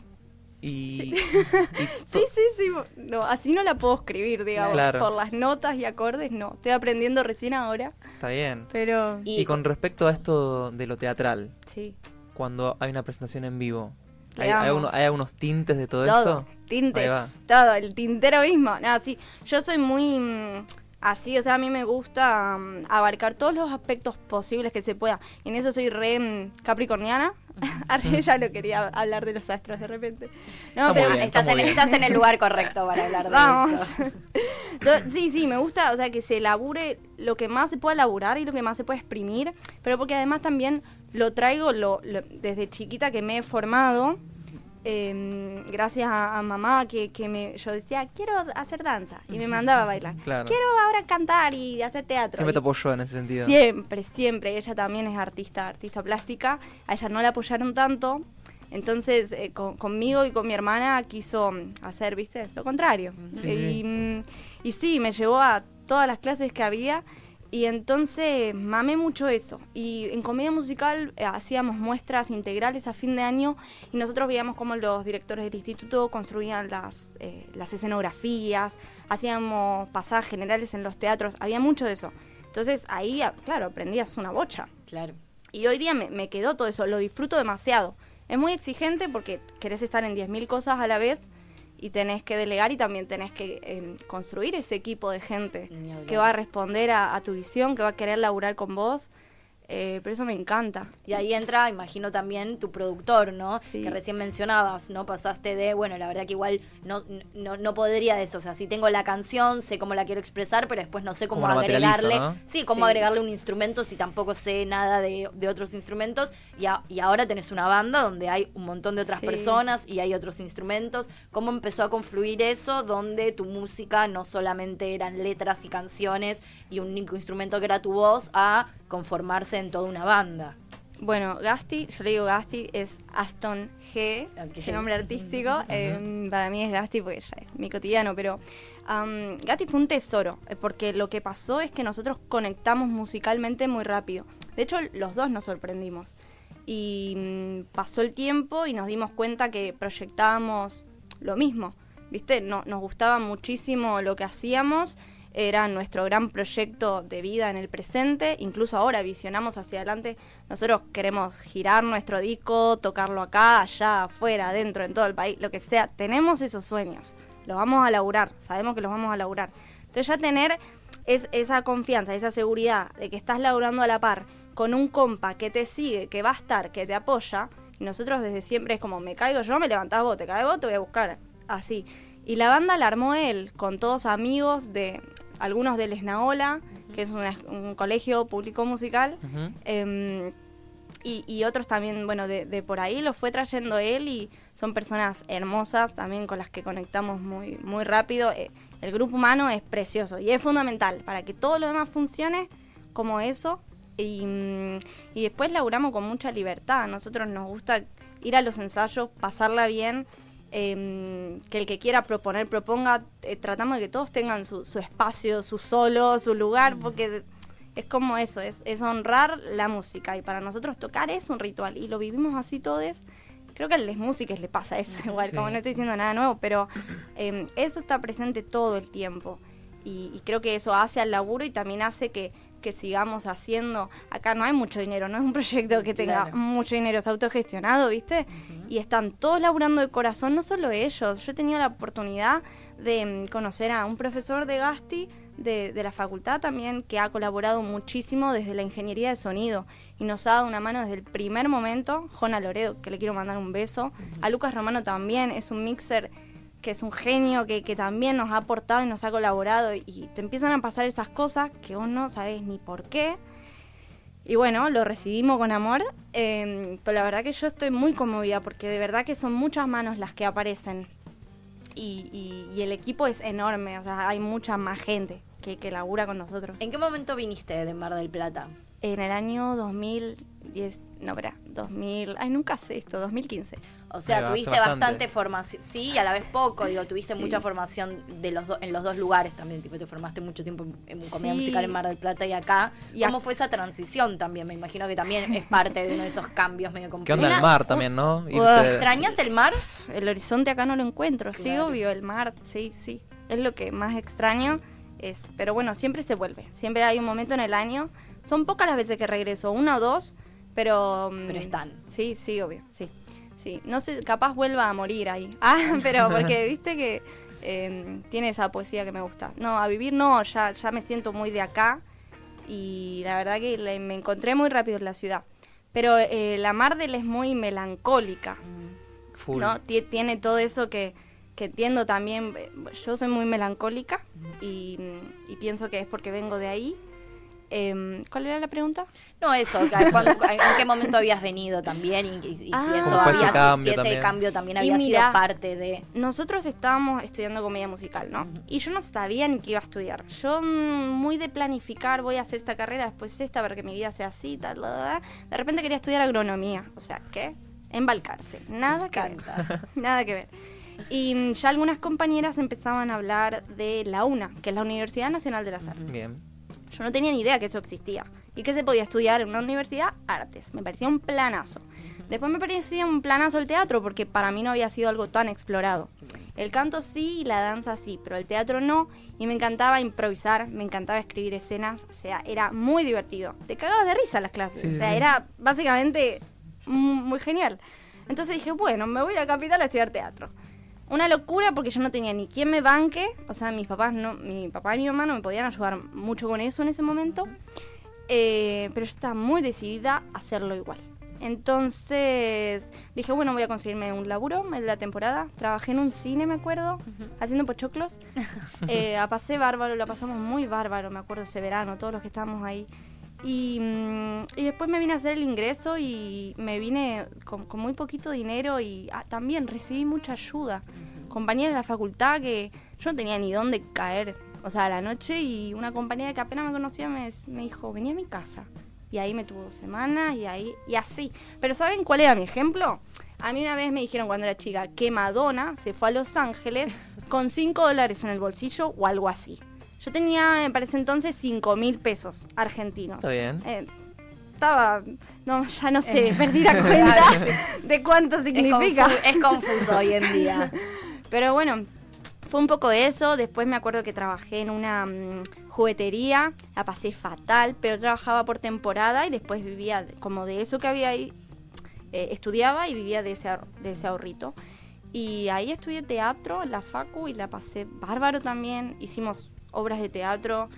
y to- sí, sí, sí, no, así no la puedo escribir, digamos, Claro. por las notas y acordes, no. Estoy aprendiendo recién ahora, está bien. pero Y- Y con respecto a esto de lo teatral, sí. Cuando hay una presentación en vivo, ¿hay, hay, amo. uno- hay algunos tintes de todo, todo, esto? tintes, todo, el tintero mismo. Nada, sí, yo soy muy mm, así, o sea, a mí me gusta mm, abarcar todos los aspectos posibles que se pueda. En eso soy re mm, capricorniana. Arre, ya lo quería hablar de los astros de repente. No, Está pero bien, estás, está en, estás el lugar correcto para hablar de Vamos. eso. Yo- sí, sí, me gusta, o sea, que se labure lo que más se pueda laburar y lo que más se puede exprimir, pero porque además también lo traigo lo, lo- desde chiquita que me he formado em, gracias a, a mamá que, que me, yo decía, quiero hacer danza. Y me mandaba a bailar. Claro. Quiero ahora cantar y hacer teatro. Siempre Y- te apoyó en ese sentido. Siempre, siempre. Ella también es artista, artista plástica. A ella no la apoyaron tanto. Entonces, eh, con- conmigo y con mi hermana quiso mm, hacer, ¿viste? Lo contrario. Sí, y, sí. mm, y sí, me llevó a todas las clases que había. Y entonces mamé mucho eso. Y en comedia musical eh, hacíamos muestras integrales a fin de año y nosotros veíamos cómo los directores del instituto construían las, eh, las escenografías, hacíamos pasadas generales en los teatros, había mucho de eso. Entonces ahí, ah, claro, aprendías una bocha. Claro. Y hoy día me, me quedó todo eso, lo disfruto demasiado. Es muy exigente porque querés estar en 10.000 cosas a la vez y tenés que delegar y también tenés que eh, construir ese equipo de gente que va a responder a, a tu visión, que va a querer laburar con vos. Eh, pero eso me encanta. Y ahí entra, imagino también tu productor, ¿no? Sí. Que recién mencionabas, ¿no? Pasaste de, bueno, la verdad que igual no, no, no podría de eso. O sea, si tengo la canción, sé cómo la quiero expresar, pero después no sé cómo, agregarle. ¿no? Sí, cómo Sí. agregarle un instrumento si tampoco sé nada de, de otros instrumentos. Y, a- y ahora tenés una banda donde hay un montón de otras Sí. personas y hay otros instrumentos. ¿Cómo empezó a confluir eso? Donde tu música no solamente eran letras y canciones y un único instrumento que era tu voz, a conformarse en toda una banda. Bueno, Gasti, yo le digo Gasti, es Aston G, ese nombre artístico. eh, para mí es Gasti porque ya es mi cotidiano, pero am, Gasti fue un tesoro, eh, porque lo que pasó es que nosotros conectamos musicalmente muy rápido. De hecho, los dos nos sorprendimos. Y mm, pasó el tiempo y nos dimos cuenta que proyectábamos lo mismo. ¿Viste? No, nos gustaba muchísimo lo que hacíamos era nuestro gran proyecto de vida en el presente, incluso ahora visionamos hacia adelante, nosotros queremos girar nuestro disco, tocarlo acá, allá, afuera, adentro, en todo el país, lo que sea, tenemos esos sueños, los vamos a laburar, sabemos que los vamos a laburar. Entonces ya tener es, esa confianza, esa seguridad de que estás laburando a la par con un compa que te sigue, que va a estar, que te apoya, y nosotros desde siempre es como, me caigo yo, me levantás vos, te caes vos, te voy a buscar, así. Y la banda la armó él, con todos amigos de algunos del Esnaola, que es una- un colegio público musical, em, y, y otros también, bueno, de, de por ahí los fue trayendo él y son personas hermosas también con las que conectamos muy, muy rápido. Eh, el grupo humano es precioso y es fundamental para que todo lo demás funcione como eso. Y, y después laburamos con mucha libertad. A nosotros nos gusta ir a los ensayos, pasarla bien, em, que el que quiera proponer, proponga. Eh, tratamos de que todos tengan su, su espacio, su solo, su lugar, porque es como eso, es, es honrar la música. Y para nosotros tocar es un ritual y lo vivimos así todos. Creo que a las músicas le pasa eso igual, Sí. como no estoy diciendo nada nuevo, pero em, eso está presente todo el tiempo. Y, y creo que eso hace al laburo y también hace que, que sigamos haciendo. Acá no hay mucho dinero, no es un proyecto que tenga Claro. mucho dinero, es autogestionado, ¿viste? Y están todos laburando de corazón, no solo ellos. Yo he tenido la oportunidad de mm, conocer a un profesor de Gasti de, de la facultad también que ha colaborado muchísimo desde la ingeniería de sonido y nos ha dado una mano desde el primer momento. Jona Loredo, que le quiero mandar un beso. A Lucas Romano también, es un mixer que es un genio, que, que también nos ha aportado y nos ha colaborado y te empiezan a pasar esas cosas que vos no sabés ni por qué. Y bueno, lo recibimos con amor, eh, pero la verdad que yo estoy muy conmovida porque de verdad que son muchas manos las que aparecen y, y- y el equipo es enorme, o sea, hay mucha más gente que, que labura con nosotros. ¿En qué momento viniste de Mar del Plata? En el año 2010, no, espera, 2000, ay, nunca sé esto, 2015. O sea, tuviste bastante, bastante. formación, sí, y a la vez poco, digo, tuviste Sí. mucha formación de los do- en los dos lugares también, tipo, te formaste mucho tiempo en, comedia Sí. musical en Mar del Plata y acá. Y ¿Cómo fue esa transición también? Me imagino que también es parte de uno de esos cambios medio ¿Qué complejos. onda el mar también, no? Uf, Irte- ¿Extrañas el mar? El horizonte acá no lo encuentro, sí, Claro. obvio, el mar, sí, sí. Es lo que más extraño, es, pero bueno, siempre se vuelve, siempre hay un momento en el año. Son pocas las veces que regreso, una o dos, pero... mm, Pero están. Sí, sí, obvio, sí. Sí, no sé, capaz vuelva a morir ahí. Ah, pero porque viste que eh, tiene esa poesía que me gusta. No, a vivir no, ya, ya me siento muy de acá y la verdad que le- me encontré muy rápido en la ciudad. Pero eh, la Mardel es muy melancólica. Full. ¿no? Tie- Tiene todo eso que, que entiendo también. Yo soy muy melancólica y, y pienso que es porque vengo de ahí. Em, ¿Cuál era la pregunta? No, eso, cuando- en qué momento habías venido también y, y- y si Ah. eso ¿Cómo fue ese había, si- cambio si ese también? cambio también había mira, sido parte de... Nosotros estábamos estudiando comedia musical, ¿no? Y yo no sabía ni qué iba a estudiar. Yo mm, muy de planificar, voy a hacer esta carrera, después esta, para que mi vida sea así, tal, bla, bla. De repente quería estudiar agronomía. O sea, ¿qué? Embalcarse. Nada que ver. Nada que ver. Y mm, ya algunas compañeras empezaban a hablar de la UNA, que es la Universidad Nacional de las Artes. Bien. Yo no tenía ni idea que eso existía y que se podía estudiar en una universidad artes. Me parecía un planazo. Después me parecía un planazo el teatro porque para mí no había sido algo tan explorado. El canto sí y la danza sí, pero el teatro no. Y me encantaba improvisar, me encantaba escribir escenas. O sea, era muy divertido. Te cagabas de risa las clases. Sí, o sea, sí. era básicamente muy genial. Entonces dije, bueno, me voy a la capital a estudiar teatro. Una locura porque yo no tenía ni quien me banque, o sea, mis papás no, mi papá y mi mamá no me podían ayudar mucho con eso en ese momento, eh, pero yo estaba muy decidida a hacerlo igual. Entonces dije, bueno, voy a conseguirme un laburo en la temporada. Trabajé en un cine, me acuerdo, haciendo pochoclos. Eh, la pasé bárbaro, la pasamos muy bárbaro, me acuerdo ese verano, todos los que estábamos ahí. Y, mm, y después me vine a hacer el ingreso y me vine con, con muy poquito dinero y ah, también recibí mucha ayuda. Compañeras de la facultad que yo no tenía ni dónde caer, o sea, a la noche y una compañera que apenas me conocía me, me dijo, vení a mi casa. Y ahí me tuvo dos semanas y ahí, y así. Pero ¿saben cuál era mi ejemplo? A mí una vez me dijeron cuando era chica que Madonna se fue a Los Ángeles con 5 dólares en el bolsillo o algo así. Yo tenía, me parece entonces, 5 mil pesos argentinos. Está bien. Eh, estaba, no, ya no sé, perdí la cuenta de cuánto Es, significa. confu- es confuso hoy en día. Pero bueno, fue un poco de eso. Después me acuerdo que trabajé en una mm, juguetería, la pasé fatal, pero trabajaba por temporada y después vivía como de eso que había ahí. eh, estudiaba y vivía de ese, de ese ahorrito. Y ahí estudié teatro en la Facu y la pasé bárbaro también. Hicimos obras de teatro.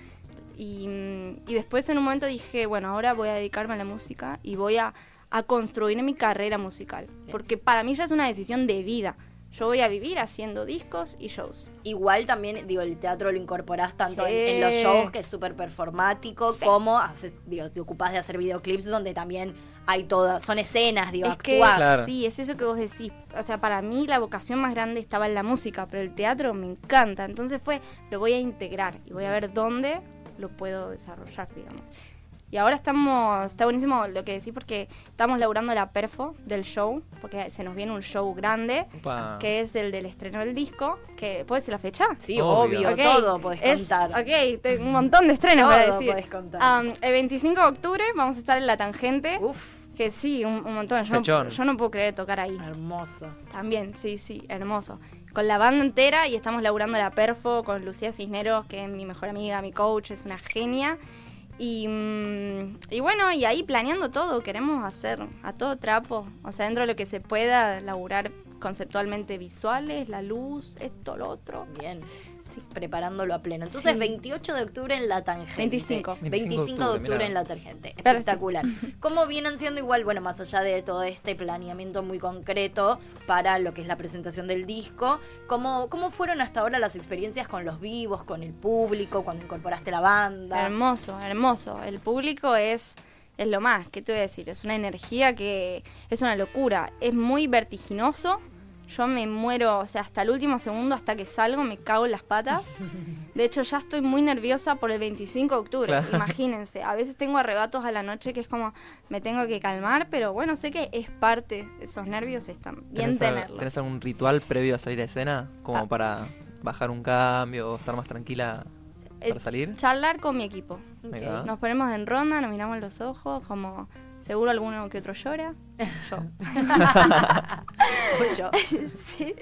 Y, mm, y después en un momento dije, bueno, ahora voy a dedicarme a la música y voy a, a construir mi carrera musical. Porque para mí ya es una decisión de vida. Yo voy a vivir haciendo discos y shows. Igual también, digo, el teatro lo incorporás tanto Sí. en, en los shows, que es súper performático, Sí. como haces, digo, te ocupás de hacer videoclips donde también hay todas, son escenas, digo, es que. Claro. sí, es eso que vos decís. O sea, para mí la vocación más grande estaba en la música, pero el teatro me encanta. Entonces fue, lo voy a integrar y voy a ver dónde lo puedo desarrollar, digamos. Y ahora estamos, está buenísimo lo que decís porque estamos laburando la perfo del show, porque se nos viene un show grande, Upa. que es el del estreno del disco, que ¿puedes decir la fecha? Sí, Obvio. obvio, Ok, todo podés es- contar. Ok, tengo un montón de estrenos Todo para decir. podés contar. Am, el 25 de octubre vamos a estar en La Tangente. Uf, Que sí, un, un montón. Yo no, yo no puedo creer tocar ahí. hermoso. También, sí, sí, hermoso. Con la banda entera y estamos laburando la perfo con Lucía Cisneros, que es mi mejor amiga, mi coach, es una genia. Y, mm, y bueno, y ahí planeando todo, queremos hacer a todo trapo. O sea, dentro de lo que se pueda, laburar conceptualmente visuales, la luz, esto, lo otro. Bien. Sí. Preparándolo a pleno. Entonces, Sí. 28 de octubre en la tangente. 25. 25 de octubre en la tangente. Claro. Espectacular. ¿Cómo vienen siendo igual, bueno, más allá de todo este planeamiento muy concreto para lo que es la presentación del disco? ¿Cómo, cómo fueron hasta ahora las experiencias con los vivos, con el público, cuando incorporaste la banda? Hermoso, hermoso. El público es, es lo más, ¿qué te voy a decir? Es una energía que es una locura. Es muy vertiginoso. Yo me muero, o sea, hasta el último segundo, hasta que salgo, me cago en las patas. De hecho, ya estoy muy nerviosa por el 25 de octubre. Claro. Imagínense, a veces tengo arrebatos a la noche que es como, me tengo que calmar, pero bueno, sé que es parte, esos nervios están bien ¿Tenés, al- tenerlos. ¿Tenés algún ritual previo a salir a escena? Como Ah. para bajar un cambio estar más tranquila Eh, para salir? Charlar con mi equipo. Nos ponemos en ronda, nos miramos los ojos, como seguro alguno que otro llora. Yo. Fui yo. Sí.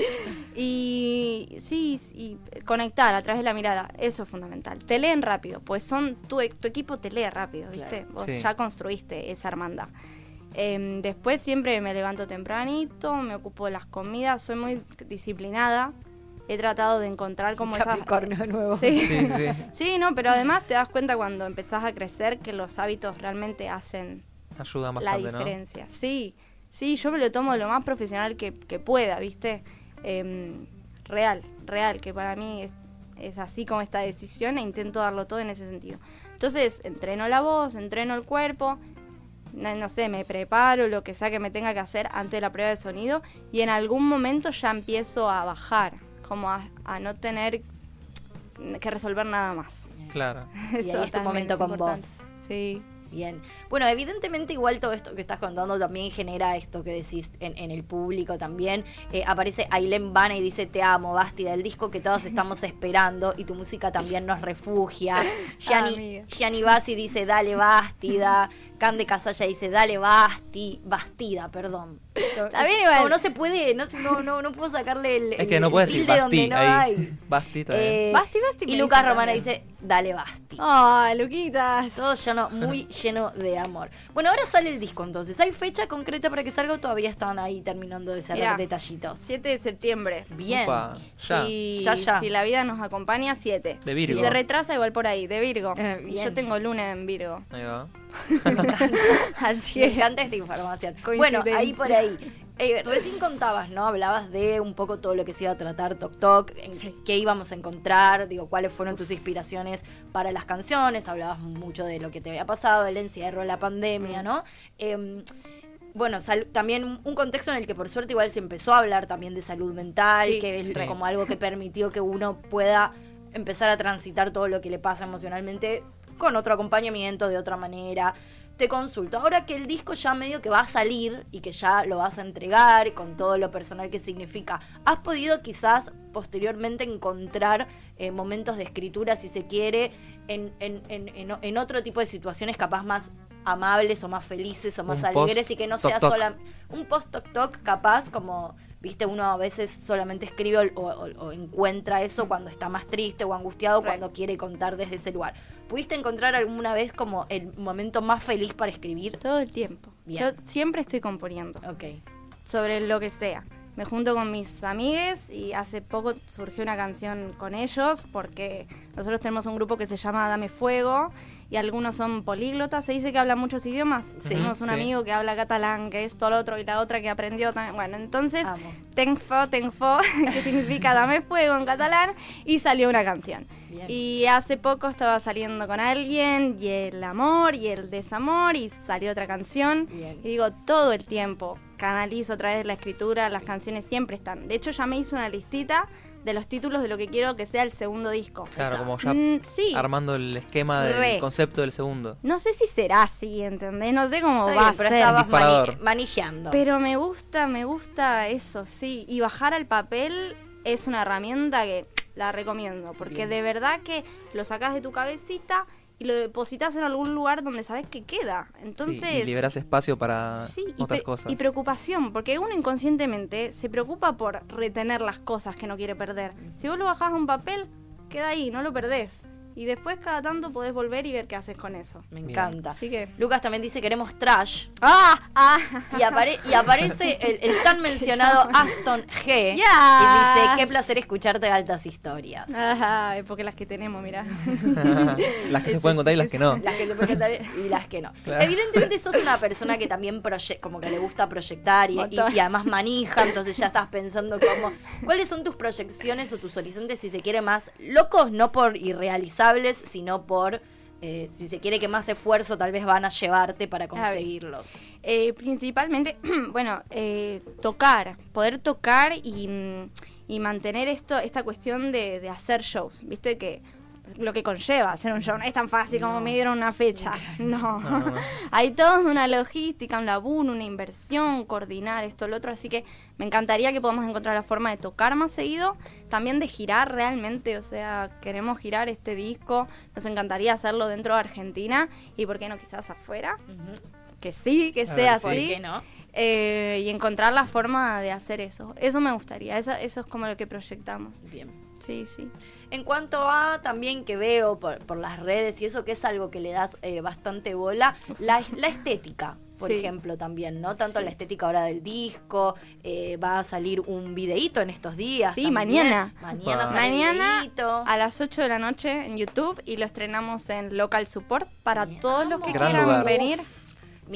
Y sí, y conectar a través de la mirada, eso es fundamental. Te leen rápido, pues son tu, tu equipo te lee rápido, ¿viste? Vos Sí. ya construiste esa hermandad. Em, después siempre me levanto tempranito, me ocupo de las comidas, soy muy disciplinada. He tratado de encontrar como esas... Capricornio de nuevo. Sí. Sí, sí, sí. Sí, no, pero además te das cuenta cuando empezás a crecer que los hábitos realmente hacen Ayuda la bastante, ¿no? diferencia. Sí, sí, yo me lo tomo lo más profesional que, que pueda, ¿viste? Em, real, real, que para mí es, es así como esta decisión e intento darlo todo en ese sentido. Entonces, entreno la voz, entreno el cuerpo, no, no sé, me preparo lo que sea que me tenga que hacer antes de la prueba de sonido y en algún momento ya empiezo a bajar, como a, a no tener que resolver nada más. Claro. Y ahí es tu momento es con importante. vos. Sí. Bien. Bueno, evidentemente igual todo esto que estás contando también genera esto que decís en, en el público también. Eh, aparece Ailén Vana y dice te amo, Bastida, el disco que todos estamos esperando y tu música también nos refugia. Gianni, amiga. Gianni Bassi dice dale Bastida. Cam de Casalla dice dale Basti, Bastida, perdón. Está bien, igual. Como no se puede, no, se- no, no, no puedo sacarle el, Es que el- no puedes decir tilde donde Basti no ahí. hay. Basti está bien. Eh, Basti, Basti y dice Lucas Romana dice dale Basti. ¡Ah, Luquitas! Todo lleno, muy lleno de amor. Bueno, ahora sale el disco entonces. ¿Hay fecha concreta para que salga o todavía están ahí terminando de cerrar Mirá. detallitos? 7 de septiembre. Bien. Upa, ya. Si, Ya, ya. si la vida nos acompaña, 7. De Virgo. Si se retrasa, igual por ahí, de Virgo. Eh. Yo tengo luna en Virgo. Ahí va. Así Me es. encanta esta información. Bueno, ahí por ahí. Eh, recién contabas, ¿no? Hablabas de un poco todo lo que se iba a tratar Tok Tok, en qué íbamos a encontrar, digo, cuáles fueron tus inspiraciones para las canciones, hablabas mucho de lo que te había pasado, el encierro, la pandemia, ¿no? Em, bueno, también un- un contexto en el que por suerte igual se empezó a hablar también de salud mental, Sí, que es sí. como algo que permitió que uno pueda empezar a transitar todo lo que le pasa emocionalmente con otro acompañamiento, de otra manera. Te consulto, ahora que el disco ya medio que va a salir y que ya lo vas a entregar con todo lo personal que significa, ¿has podido quizás posteriormente encontrar eh, momentos de escritura, si se quiere, en, en- en- en- en otro tipo de situaciones capaz más amables o más felices o más Un alegres y que no sea toc. sola un post toc toc capaz como viste uno a veces solamente escribe o, o- o encuentra eso cuando está más triste o angustiado Right. cuando quiere contar desde ese lugar pudiste encontrar alguna vez como el momento más feliz para escribir Todo el tiempo. Bien. Yo siempre estoy componiendo. ok sobre lo que sea. Me junto con mis amigues y hace poco surgió una canción con ellos porque nosotros tenemos un grupo que se llama Dame Fuego y algunos son políglotas, se dice que hablan muchos idiomas. Tenemos un sí. amigo que habla catalán, que esto, lo otro, y la otra que aprendió también. Bueno, entonces. Tenfo, Tenfo, que significa Dame Fuego en catalán, y salió una canción. Bien. Y hace poco estaba saliendo con alguien, y el amor, y el desamor, y salió otra canción. Bien. Y digo, todo el tiempo canalizo a través de la escritura, las canciones siempre están. De hecho, ya me hice una listita de los títulos de lo que quiero que sea el segundo disco. Claro, como ya Mm, sí. armando el esquema del Re. concepto del segundo. No sé si será así, ¿entendés? No sé cómo Está va bien, a pero ser. estabas Disparador. mani- manejando Pero me gusta, me gusta eso, sí. Y bajar al papel es una herramienta que la recomiendo. Porque de verdad que lo sacás de tu cabecita y lo depositas en algún lugar donde sabes que queda. Entonces. Sí, y liberas espacio para Sí, y, otras pre- cosas. y preocupación, porque uno inconscientemente se preocupa por retener las cosas que no quiere perder. Si vos lo bajás a un papel, queda ahí, no lo perdés. Y después cada tanto podés volver y ver qué haces con eso. me encanta Así que... Lucas también dice queremos trash ¡Ah! ¡Ah! y, apare- y aparece el, el tan mencionado Aston G Ya. y dice qué placer escucharte altas historias Ajá, porque las que tenemos, mira. las que se pueden contar y las que no. Las que te pueden contar y las que no. Claro. Evidentemente sos una persona que también como que le gusta proyectar y, y- además manija, entonces ya estás pensando cómo, cuáles son tus proyecciones o tus horizontes, si se quiere, más locos, no por irrealizables, sino por, eh, si se quiere, que más esfuerzo tal vez van a llevarte para conseguirlos. Eh, principalmente, bueno, eh, tocar, poder tocar y, mm, y mantener esto, esta cuestión de, de hacer shows, viste que lo que conlleva hacer un show no es tan fácil como me dieron una fecha, no, hay toda una logística, un laburo, una inversión, coordinar esto, lo otro, así que me encantaría que podamos encontrar la forma de tocar más seguido, también de girar realmente, o sea, queremos girar este disco, nos encantaría hacerlo dentro de Argentina y por qué no quizás afuera, que sí, que A sea ver. ¿Por así. qué no? Eh, y encontrar la forma de hacer eso. Eso me gustaría, eso, eso es como lo que proyectamos. Bien. Sí, sí. En cuanto a también que veo por, por las redes y eso, que es algo que le das eh, bastante bola, la, la estética, por Sí. ejemplo, también, ¿no? Tanto Sí. la estética ahora del disco, eh, va a salir un videíto en estos días. Sí, también. mañana. Mañana sale Mañana videíto. a las 8 de la noche en YouTube y lo estrenamos en Local Support para Bien. todos los que. Gran quieran lugar. venir.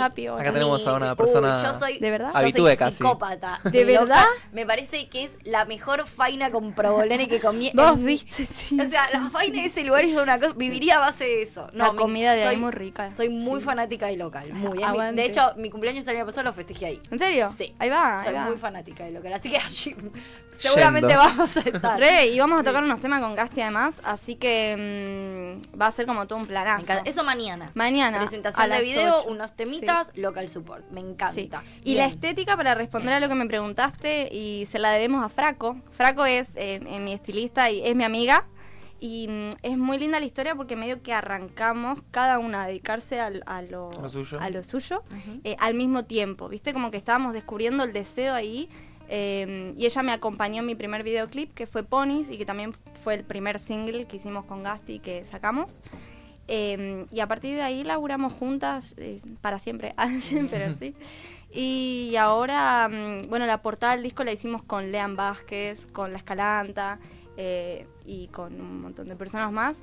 Happy. Acá tenemos a una persona yo soy, ¿De verdad? yo soy casi. psicópata. ¿De verdad? Me parece que es la mejor faina con provolone que comí. Vos viste, sí. O sea, la faina de ese lugar es una cosa. Viviría a base de eso. La me- comida de ahí soy- muy rica. Soy muy Sí. fanática del local. Muy. Mi- Aguante. de hecho, mi cumpleaños el año pasado lo festejé ahí. ¿En serio? Sí. Ahí va, Soy ahí va. muy fanática del local. Así que allí seguramente Yendo. vamos a estar. Re, y vamos a tocar unos temas con Gasti además, así que mm, va a ser como todo un planazo. Eso mañana. Mañana. Presentación a de video, unos temitas, local support. Me Sí. encanta. Y Bien. la estética, para responder a lo que me preguntaste, y se la debemos a Fraco. Fraco es eh, eh, mi estilista y es mi amiga. Y mm, es muy linda la historia porque medio que arrancamos cada una a dedicarse al- a, lo, A lo suyo. a lo suyo, eh, al mismo tiempo. ¿Viste? Como que estábamos descubriendo el deseo ahí. eh, y ella me acompañó en mi primer videoclip, que fue Ponies, y que también fue el primer single que hicimos con Gasti que sacamos. Eh, y a partir de ahí laburamos juntas eh, para siempre, pero sí. Y ahora, mm, bueno, la portada del disco la hicimos con Lean Vázquez, con La Escalanta eh, y con un montón de personas más.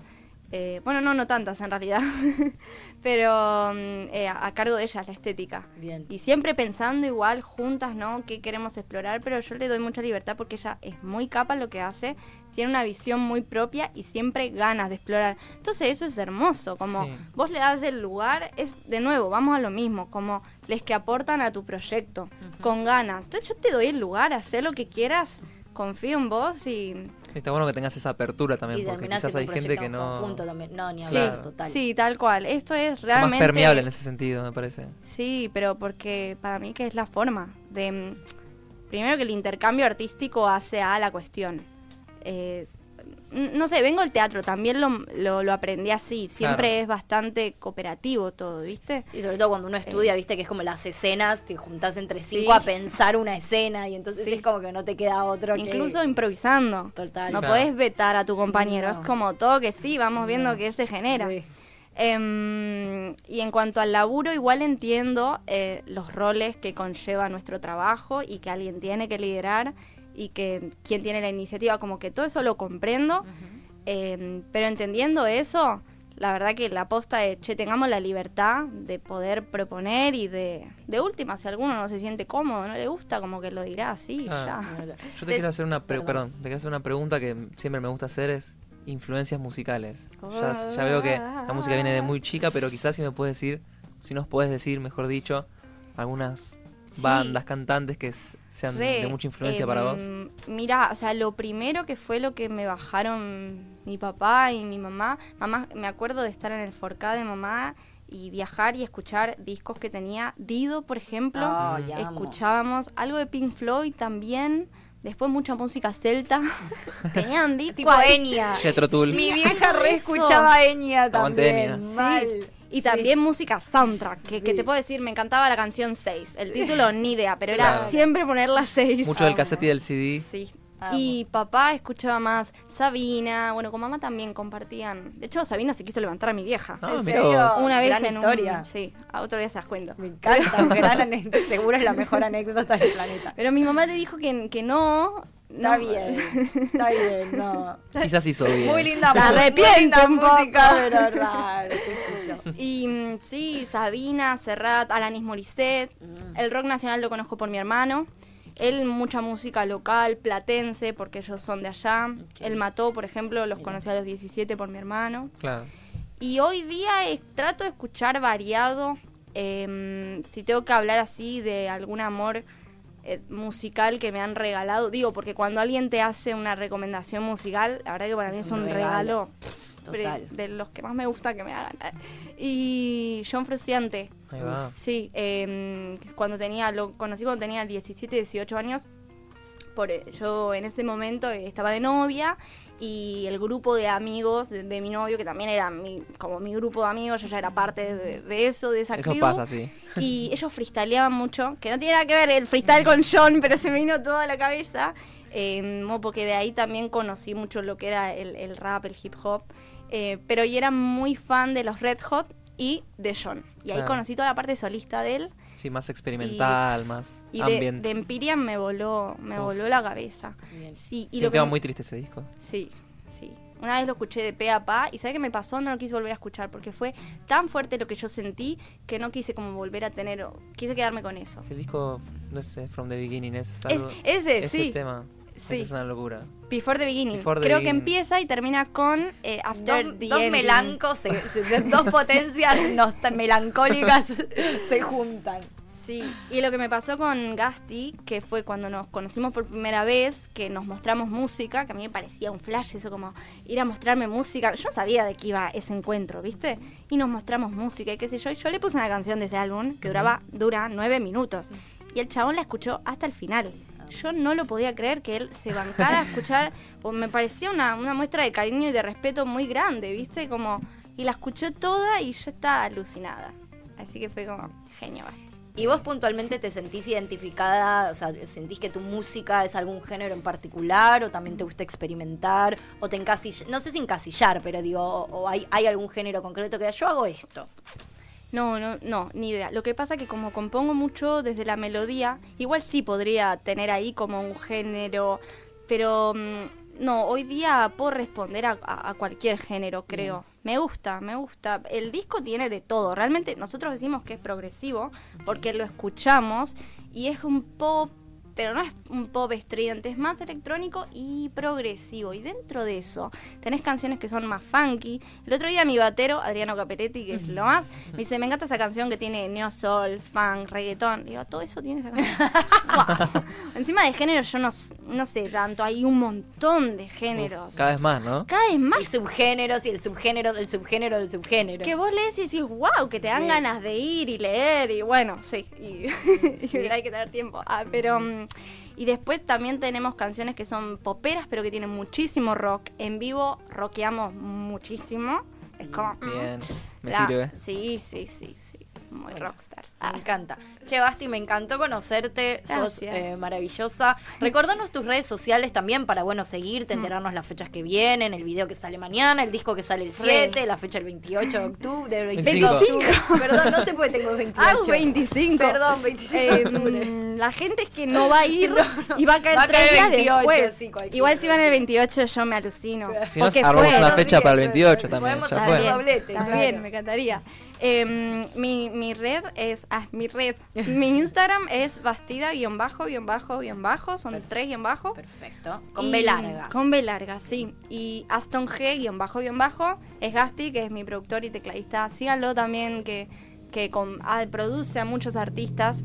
Eh, bueno, no, no tantas en realidad, pero mm, eh, a, a cargo de ellas la estética. Bien. Y siempre pensando igual juntas, ¿no? ¿Qué queremos explorar? Pero yo le doy mucha libertad porque ella es muy capa en lo que hace, tiene una visión muy propia y siempre ganas de explorar. Entonces eso es hermoso, como Sí. vos le das el lugar, es de nuevo, vamos a lo mismo, como les que aportan a tu proyecto, con ganas. Entonces yo te doy el lugar, hacer lo que quieras, confío en vos y... Está bueno que tengas esa apertura también, Y porque quizás hay gente que no... conjunto. No, ni Sí, hablar, total. sí, tal cual. Esto es realmente... más permeable en ese sentido, me parece. Sí, pero porque para mí que es la forma de... Primero que el intercambio artístico hace a la cuestión. Eh, no sé, vengo del teatro, también lo, lo, lo aprendí así. Siempre Claro. es bastante cooperativo todo, ¿viste? Sí, sobre todo cuando uno estudia, viste que es como las escenas, te juntás entre cinco Sí. a pensar una escena y entonces Sí. es como que no te queda otro que- Incluso improvisando. Total. No Claro. podés vetar a tu compañero. No. Es como todo que sí, vamos viendo qué se genera. Sí. Em, y en cuanto al laburo, igual entiendo eh, los roles que conlleva nuestro trabajo y que alguien tiene que liderar y que quien tiene la iniciativa, como que todo eso lo comprendo. Em, pero entendiendo eso, la verdad que la aposta es, che, tengamos la libertad de poder proponer y de, de última, si alguno no se siente cómodo, no le gusta, como que lo dirá así, Ah. ya. Yo te quiero hacer una pre- Perdón. perdón, te quiero hacer una pregunta que siempre me gusta hacer es influencias musicales. Ya, ya veo que la música viene de muy chica, pero quizás si me puedes decir, si nos puedes decir, mejor dicho, algunas Sí. bandas, cantantes que sean Re, de mucha influencia para vos. em, Mira, o sea, lo primero que fue lo que me bajaron mi papá y mi mamá. Mamá, me acuerdo de estar en el Forcá de mamá y viajar y escuchar discos que tenía Dido, por ejemplo. Ay, amo. Escuchábamos algo de Pink Floyd también. Después mucha música celta. Tenían discos Tipo. Enya. Mi vieja re Eso. escuchaba Enya Aguante también. Enya. Mal. Sí. Y Sí. también música soundtrack, que, te puedo decir, me encantaba la canción 6. El título ni idea, pero era siempre poner la 6. Mucho del cassette y del CD. Sí. Amo. Y papá escuchaba más Sabina, bueno, con mamá también compartían. De hecho, Sabina se quiso levantar a mi vieja. Ah, ¿En mira serio? Una vez Gran en historia. un... Sí, a otro día se las cuento. Me encanta, gran. Seguro es la mejor anécdota del planeta. Pero mi mamá le dijo que, que no. Está no. bien, está bien, no. Quizás hizo bien. Muy linda Se linda un poco. música, pero raro, qué sé yo. Y mm, sí, Sabina, Serrat, Alanis Morissette. Mm. El rock nacional lo conozco por mi hermano. Él mucha música local, platense, porque ellos son de allá. Él mató, por ejemplo, los conocí a los 17 por mi hermano. Claro. Y hoy día es- trato de escuchar variado. em, si tengo que hablar así de algún amor eh, musical que me han regalado, digo, porque cuando alguien te hace una recomendación musical, la verdad que para mí Es un regalo. Total. de los que más me gusta que me hagan. Y John Ahí va. Sí, eh, cuando tenía, lo conocí cuando tenía 17, 18 años. Por, eh, yo en ese momento estaba de novia y el grupo de amigos de, de mi novio, que también era mi, como mi grupo de amigos, yo ya era parte de, de eso, de esa Eso crew. pasa, sí. Y ellos freestyleaban mucho, que no tiene nada que ver el freestyle con John, pero se me vino todo a la cabeza. eh, porque de ahí también conocí mucho lo que era el, el rap, el hip hop. eh, pero y era muy fan de los Red Hot y de John. Y ahí conocí toda la parte solista de él. Sí, más experimental, más Y de, ambiente. de Empyrean me voló, me Uf. voló la cabeza. Bien. Sí, y lo un que tema muy triste ese disco. Sí, sí. Una vez lo escuché de pe a pa y ¿sabes qué me pasó? No lo quise volver a escuchar porque fue tan fuerte lo que yo sentí que no quise como volver a tener, o- quise quedarme con eso. El disco, no sé, From the Beginning, es Es- algo... ese, ese sí. tema. Sí. Esa es una locura. Before the Beginning. Before the Creo que Beginning. empieza y termina con eh, After Dos, the dos Ending. melancos, se- se- dos potencias melancólicas se juntan. Sí, y lo que me pasó con Gasti, que fue cuando nos conocimos por primera vez, que nos mostramos música, que a mí me parecía un flash, eso como ir a mostrarme música. Yo no sabía de qué iba ese encuentro, ¿viste? Y nos mostramos música y qué sé yo. Y yo le puse una canción de ese álbum que duraba, dura nueve minutos. Y el chabón la escuchó hasta el final. Yo no lo podía creer que él se bancara a escuchar, pues me parecía una, una muestra de cariño y de respeto muy grande, ¿viste? Como, y la escuchó toda y yo estaba alucinada. Así que fue como, genio. ¿Y vos puntualmente te sentís identificada? O sea, ¿sentís que tu música es algún género en particular? ¿O también te gusta experimentar? ¿O te encasillas? No sé si encasillar, pero digo, o hay, hay algún género concreto que yo hago esto? No, no, no, ni idea. Lo que pasa que como compongo mucho desde la melodía, igual sí podría tener ahí como un género, pero mm, no, hoy día puedo responder a, cualquier género, creo. Me gusta, me gusta. El disco tiene de todo. Realmente nosotros decimos que es progresivo porque lo escuchamos y es un pop, pero no es un pop estridente, es más electrónico y progresivo. Y dentro de eso tenés canciones que son más funky. El otro día mi batero, Adriano Caperetti, que es lo más, me dice, me encanta esa canción que tiene neo soul, funk, reggaetón. Digo, todo eso tiene esa canción. Encima de género yo no, no sé tanto, hay un montón de géneros. Cada vez más, ¿no? Cada vez más Y subgéneros y el subgénero del subgénero del subgénero. que vos lees y decís, wow, que te dan Sí. ganas de ir y leer y bueno, sí, y, y hay que tener tiempo. Ah, pero mm, y después también tenemos canciones que son poperas, pero que tienen muchísimo rock. En vivo rockeamos muchísimo. Es como mm, Bien, me la- sirve. Sí, sí, sí, sí. Muy rockstars. Ah, Me encanta. Che, Basti, me encantó conocerte. Sos Gracias. eh, maravillosa. Recordanos tus redes sociales también para, bueno, seguirte, enterarnos las fechas que vienen, el video que sale mañana, el disco que sale el 7, la fecha el 28 de octubre, del 25 de 25. octubre. Perdón, no sé por qué tengo 28. Hago 25. Perdón, 25 de Eh, octubre. mm, la gente es que no va a ir y va a caer Va a tres caer días 28, después. sí. Igual si van el 28 yo me alucino. Si no, Porque armamos fue, una ¿no? fecha para el Bien, 28 también. podemos hacer doblete, también, claro. me encantaría. Eh, mi, mi red es. Ah, mi red. mi Instagram es bastida-bajo-bajo. Son tres guion bajo. Perfecto. Con Y- B larga. Con B larga, sí. Y Aston G-bajo-bajo es Gasti, que es mi productor y tecladista. Síganlo también, que, que con- ah, produce a muchos artistas.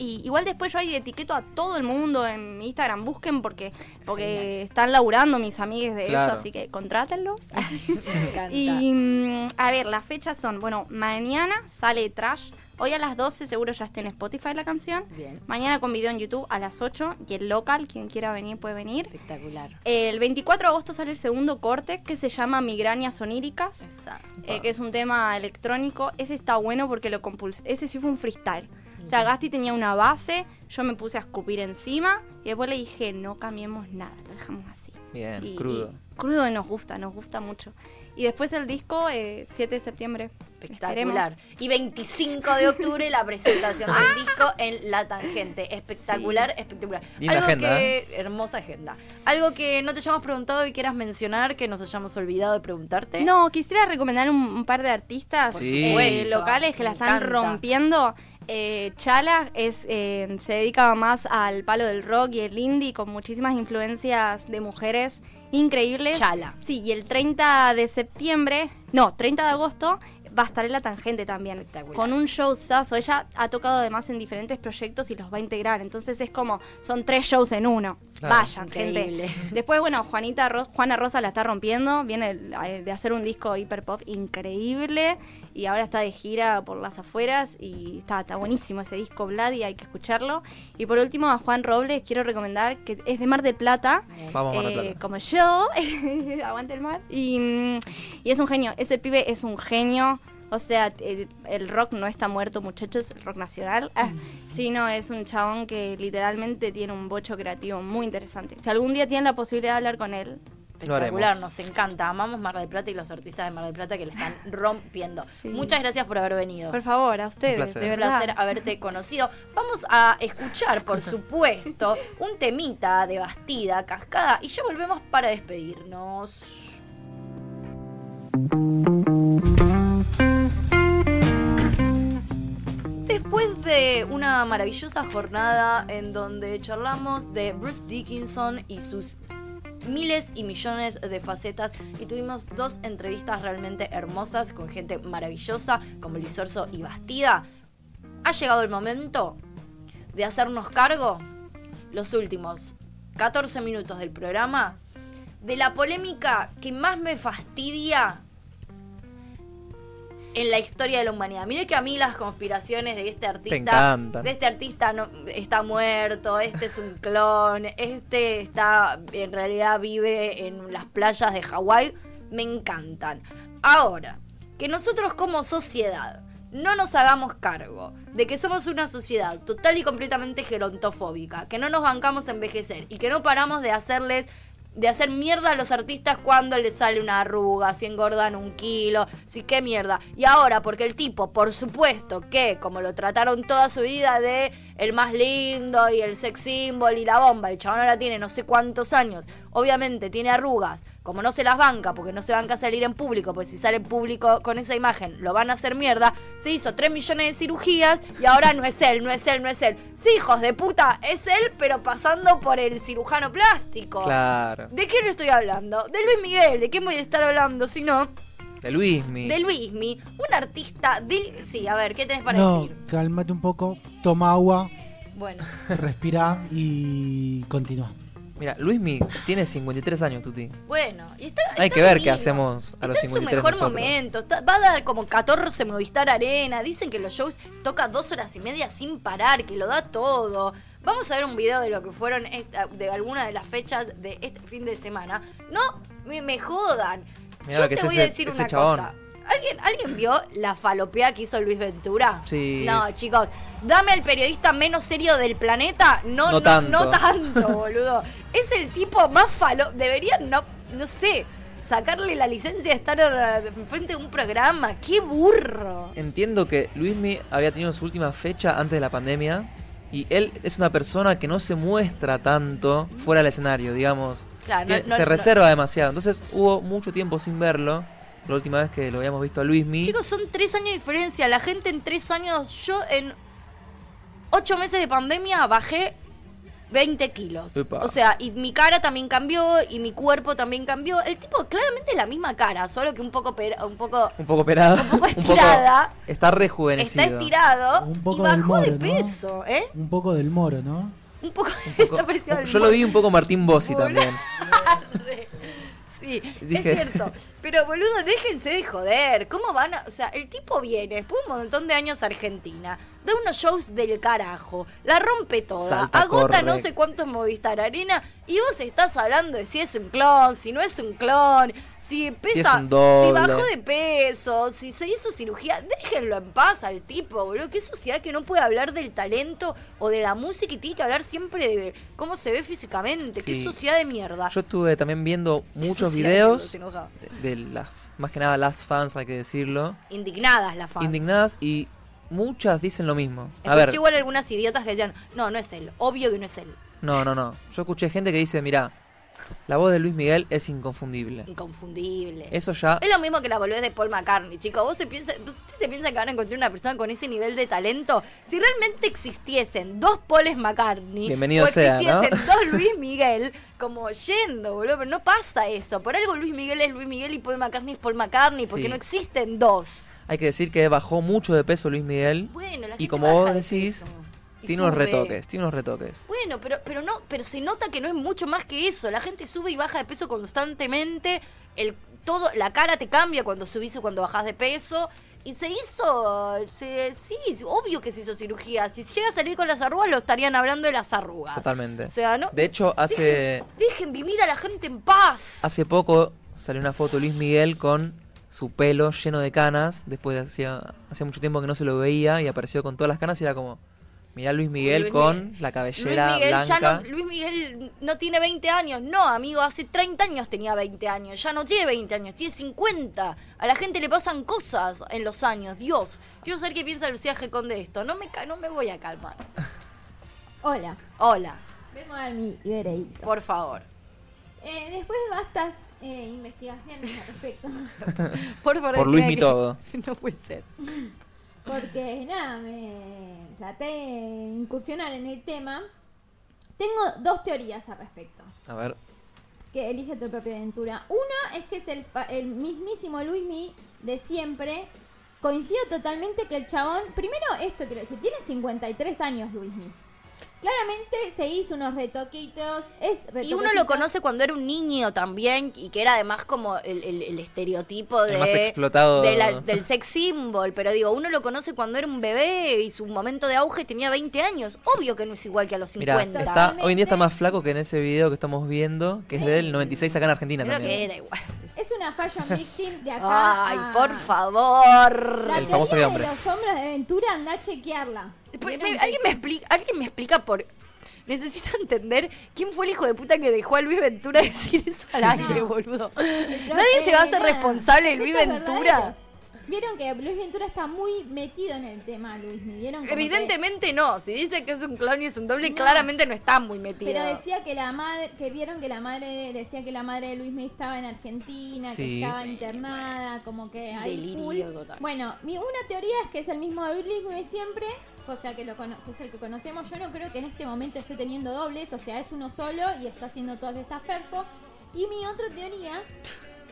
Y igual después yo ahí etiqueto a todo el mundo en mi Instagram, busquen porque porque están laburando mis amigues de Claro. eso, así que contrátenlos. Me encanta. y mm, a ver, las fechas son, bueno, mañana sale Trash. Hoy a las 12 seguro ya está en Spotify la canción. Bien. Mañana con video en YouTube a las 8 y el local, quien quiera venir puede venir. Espectacular. El 24 de agosto sale el segundo corte que se llama Migrañas Oníricas. Exacto. Eh, que es un tema electrónico. Ese está bueno porque lo compulsé. Ese sí fue un freestyle. O sea, Gasti tenía una base, yo me puse a escupir encima y después le dije, no cambiemos nada, lo dejamos así. Bien, Y- crudo. y crudo y nos gusta, nos gusta mucho. Y después el disco, eh, 7 de septiembre. Espectacular. Esperemos. Y 25 de octubre la presentación del disco en La Tangente. Espectacular, espectacular. Linda Algo agenda, que, hermosa agenda. Algo que no te hayamos preguntado y quieras mencionar, que nos hayamos olvidado de preguntarte. No, quisiera recomendar un, un par de artistas Sí. eh, locales que me la están encanta. rompiendo. Eh, Chala es, eh, se dedica más al palo del rock y el indie con muchísimas influencias de mujeres increíbles. Chala. Sí, y el 30 de septiembre, no, 30 de agosto va a estar en la tangente también. Con un showzazo. Ella ha tocado además en diferentes proyectos y los va a integrar. Entonces es como, son tres shows en uno. Claro. Vayan, Increíble. gente. Después, bueno, Juanita Ro- Juana Rosa la está rompiendo. Viene eh, de hacer un disco hiper pop increíble. Y ahora está de gira por las afueras. Y está, está buenísimo ese disco, Vladi, hay que escucharlo. Y por último, a Juan Robles quiero recomendar que es de Mar del Plata. Vamos a Mar del eh, Plata. como yo, aguante el mar. Y, mm, y es un genio, ese pibe es un genio. O sea, eh, el rock no está muerto, muchachos, el rock nacional. Ah, sino es un chabón que literalmente tiene un bocho creativo muy interesante. Si algún día tienen la posibilidad de hablar con él. Espectacular, nos encanta. Amamos Mar del Plata y los artistas de Mar del Plata que le están rompiendo. Sí. Muchas gracias por haber venido. por favor, a ustedes, placer. de Un verdad. placer haberte conocido. Vamos a escuchar, por supuesto, un temita de Bastida, Cascada, y ya volvemos para despedirnos. Después de una maravillosa jornada en donde charlamos de Bruce Dickinson y sus miles y millones de facetas y tuvimos dos entrevistas realmente hermosas con gente maravillosa como Luis Orso y Bastida, ha llegado el momento de hacernos cargo los últimos 14 minutos del programa de la polémica que más me fastidia en la historia de la humanidad. Mire que a mí las conspiraciones de este artista, encantan. de este artista no, está muerto, este es un clon, este está en realidad vive en las playas de Hawái, me encantan. Ahora, que nosotros como sociedad no nos hagamos cargo de que somos una sociedad total y completamente gerontofóbica, que no nos bancamos a envejecer y que no paramos de hacerles de hacer mierda a los artistas cuando les sale una arruga, si engordan un kilo, si qué mierda. Y ahora, porque el tipo, por supuesto que, como lo trataron toda su vida de el más lindo y el sex symbol y la bomba, el chabón ahora tiene no sé cuántos años, obviamente tiene arrugas, como no se las banca, porque no se banca salir en público, pues si sale en público con esa imagen lo van a hacer mierda, se hizo 3 millones de cirugías y ahora no es él, no es él, no es él. Sí, hijos de puta, es él, pero pasando por el cirujano plástico. Claro. ¿De qué le estoy hablando? De Luis Miguel, ¿de qué voy a estar hablando si no? De Luismi. De Luismi, un artista del... Sí, a ver, ¿qué tenés para No, decir? cálmate un poco, toma agua, Bueno, respira y continúa. Mira, Luismi tiene 53 años, Tuti. bueno. Y está, Hay que ver qué hacemos a los Está en su 53 mejor nosotros. momento. está- va a dar como 14 Movistar Arena. Dicen que los shows toca dos horas y media sin parar, que lo da todo. Vamos a ver un video de lo que fueron esta- de algunas de las fechas de este fin de semana. No me, me jodan. Mirá Yo lo que te es voy ese- a decir ese una chabón. cosa. ¿Alguien, ¿Alguien vio la falopea que hizo Luis Ventura? Sí. No, chicos. Dame al periodista menos serio del planeta. No, No no, tanto. no tanto, boludo. Es el tipo más falo. Deberían, no, no sé, sacarle la licencia de estar frente a un programa. ¡Qué burro! Entiendo que Luismi había tenido su última fecha antes de la pandemia y él es una persona que no se muestra tanto fuera del escenario, digamos. Claro, no- se reserva demasiado. Entonces hubo mucho tiempo sin verlo. La última vez que lo habíamos visto a Luismi. Chicos, son tres años de diferencia. La gente en tres años, yo en ocho meses de pandemia bajé 20 kilos. Epa. O sea, y mi cara también cambió y mi cuerpo también cambió. El tipo claramente es la misma cara, solo que un poco pera- un poco un poco. Un poco estirada. está rejuvenecido. está estirado Un poco y del bajó de moro, ¿no? peso, ¿eh? Un poco del moro, ¿no? Un poco, Un poco- está parecido al yo lo vi un poco Martín Bossi también. Sí, Dije- es cierto. Pero boludo, déjense de joder. ¿Cómo van a.? O sea, el tipo viene después de un montón de años a Argentina, da unos shows del carajo, la rompe toda, Salta, agota corre. no sé cuántos Movistar Arena, y vos estás hablando de si es un clon, si no es un clon, si pesa. doble. si bajó de peso, si se hizo cirugía. Déjenlo en paz al tipo, boludo. Qué sociedad que no puede hablar del talento o de la música y tiene que hablar siempre de cómo se ve físicamente. Qué sociedad de mierda. Yo estuve también viendo muchos Videos de, de las, más que nada las fans, hay que decirlo, Indignadas las fans. indignadas y muchas dicen lo mismo. A Escuché ver, igual algunas idiotas que decían, no, no es él, obvio que no es él. no, no, no. Yo escuché gente que dice, mira, la voz de Luis Miguel es inconfundible. Inconfundible. Eso ya Es lo mismo que la boludez de Paul McCartney, chicos. ¿Vos se piensa, ¿Usted se piensa que van a encontrar una persona con ese nivel de talento? Si realmente existiesen dos Pauls McCartney Bienvenido o sea, ¿no? existiesen dos Luis Miguel, como yendo, boludo, pero no pasa eso. Por algo Luis Miguel es Luis Miguel y Paul McCartney es Paul McCartney, porque Sí. no existen dos. hay que decir que bajó mucho de peso Luis Miguel Bueno, la y gente como baja vos de decís, tiene unos retoques, tiene unos retoques. Bueno, pero, pero no, pero se nota que no es mucho más que eso. La gente sube y baja de peso constantemente. El, todo, la cara te cambia cuando subís o cuando bajás de peso. Y se hizo, se- sí, obvio que se hizo cirugía. Si llega a salir con las arrugas, lo estarían hablando de las arrugas. Totalmente. O sea, ¿no? De hecho, hace, Dejen, dejen vivir a la gente en paz. hace poco salió una foto de Luis Miguel con su pelo lleno de canas, después de hacía, hacía mucho tiempo que no se lo veía y apareció con todas las canas y era como, mirá Luis Miguel Luis con Miguel. la cabellera Luis Miguel, blanca. ya no, Luis Miguel no tiene 20 años. No, amigo, hace 30 años tenía 20 años. Ya no tiene 20 años, tiene 50. A la gente le pasan cosas en los años. Dios, quiero saber qué piensa Lucía Gecón de esto. No me, ca- no me voy a calmar. Hola, Hola, vengo a dar mi veredicto. por favor. Eh, después de bastas eh, investigaciones al respecto. Por, favor, Por Luismi que- todo. No puede ser. Porque nada, me traté de incursionar en el tema. Tengo dos teorías al respecto. A ver. Que elige tu propia aventura. Una es que es el, fa- el mismísimo Luismi de siempre. Coincido totalmente que el chabón. Primero, esto quiero decir, tiene 53 años Luismi. Claramente se hizo unos retoquitos. Es Y uno lo conoce cuando era un niño también y que era además como el, el- el estereotipo de, El más explotado. de la- del sex symbol, pero digo, uno lo conoce cuando era un bebé y su momento de auge tenía 20 años. Obvio que no es igual que a los Mira, 50. está, hoy en día está más flaco que en ese video que estamos viendo, que es del 96 acá en Argentina Creo también. que era igual. Es una fashion victim de acá. Ay, a- por favor. La El famoso de los hombres de aventura, anda a chequearla. Pues, ¿Vieron me- que- ¿Alguien, me explica, ¿Alguien me explica por...? Necesito entender quién fue el hijo de puta que dejó a Luis Ventura decir eso al aire, boludo. Nadie se va a hacer responsable de Luis Ventura. Vieron que Luis Ventura está muy metido en el tema, Luis. ¿me vieron? Como que- Evidentemente no. Si dice que es un clon y es un doble, No. claramente no está muy metido. Pero decía que la madre, que vieron que la madre, de- decía que la madre de Luis me estaba en Argentina, Sí. que estaba internada, como que ahí Delirio full. total. Bueno, mi, una teoría es que es el mismo de Luis siempre, o sea que, lo cono- que es el que conocemos. Yo no creo que en este momento esté teniendo dobles, o sea, es uno solo y está haciendo todas estas perfos. Y mi otra teoría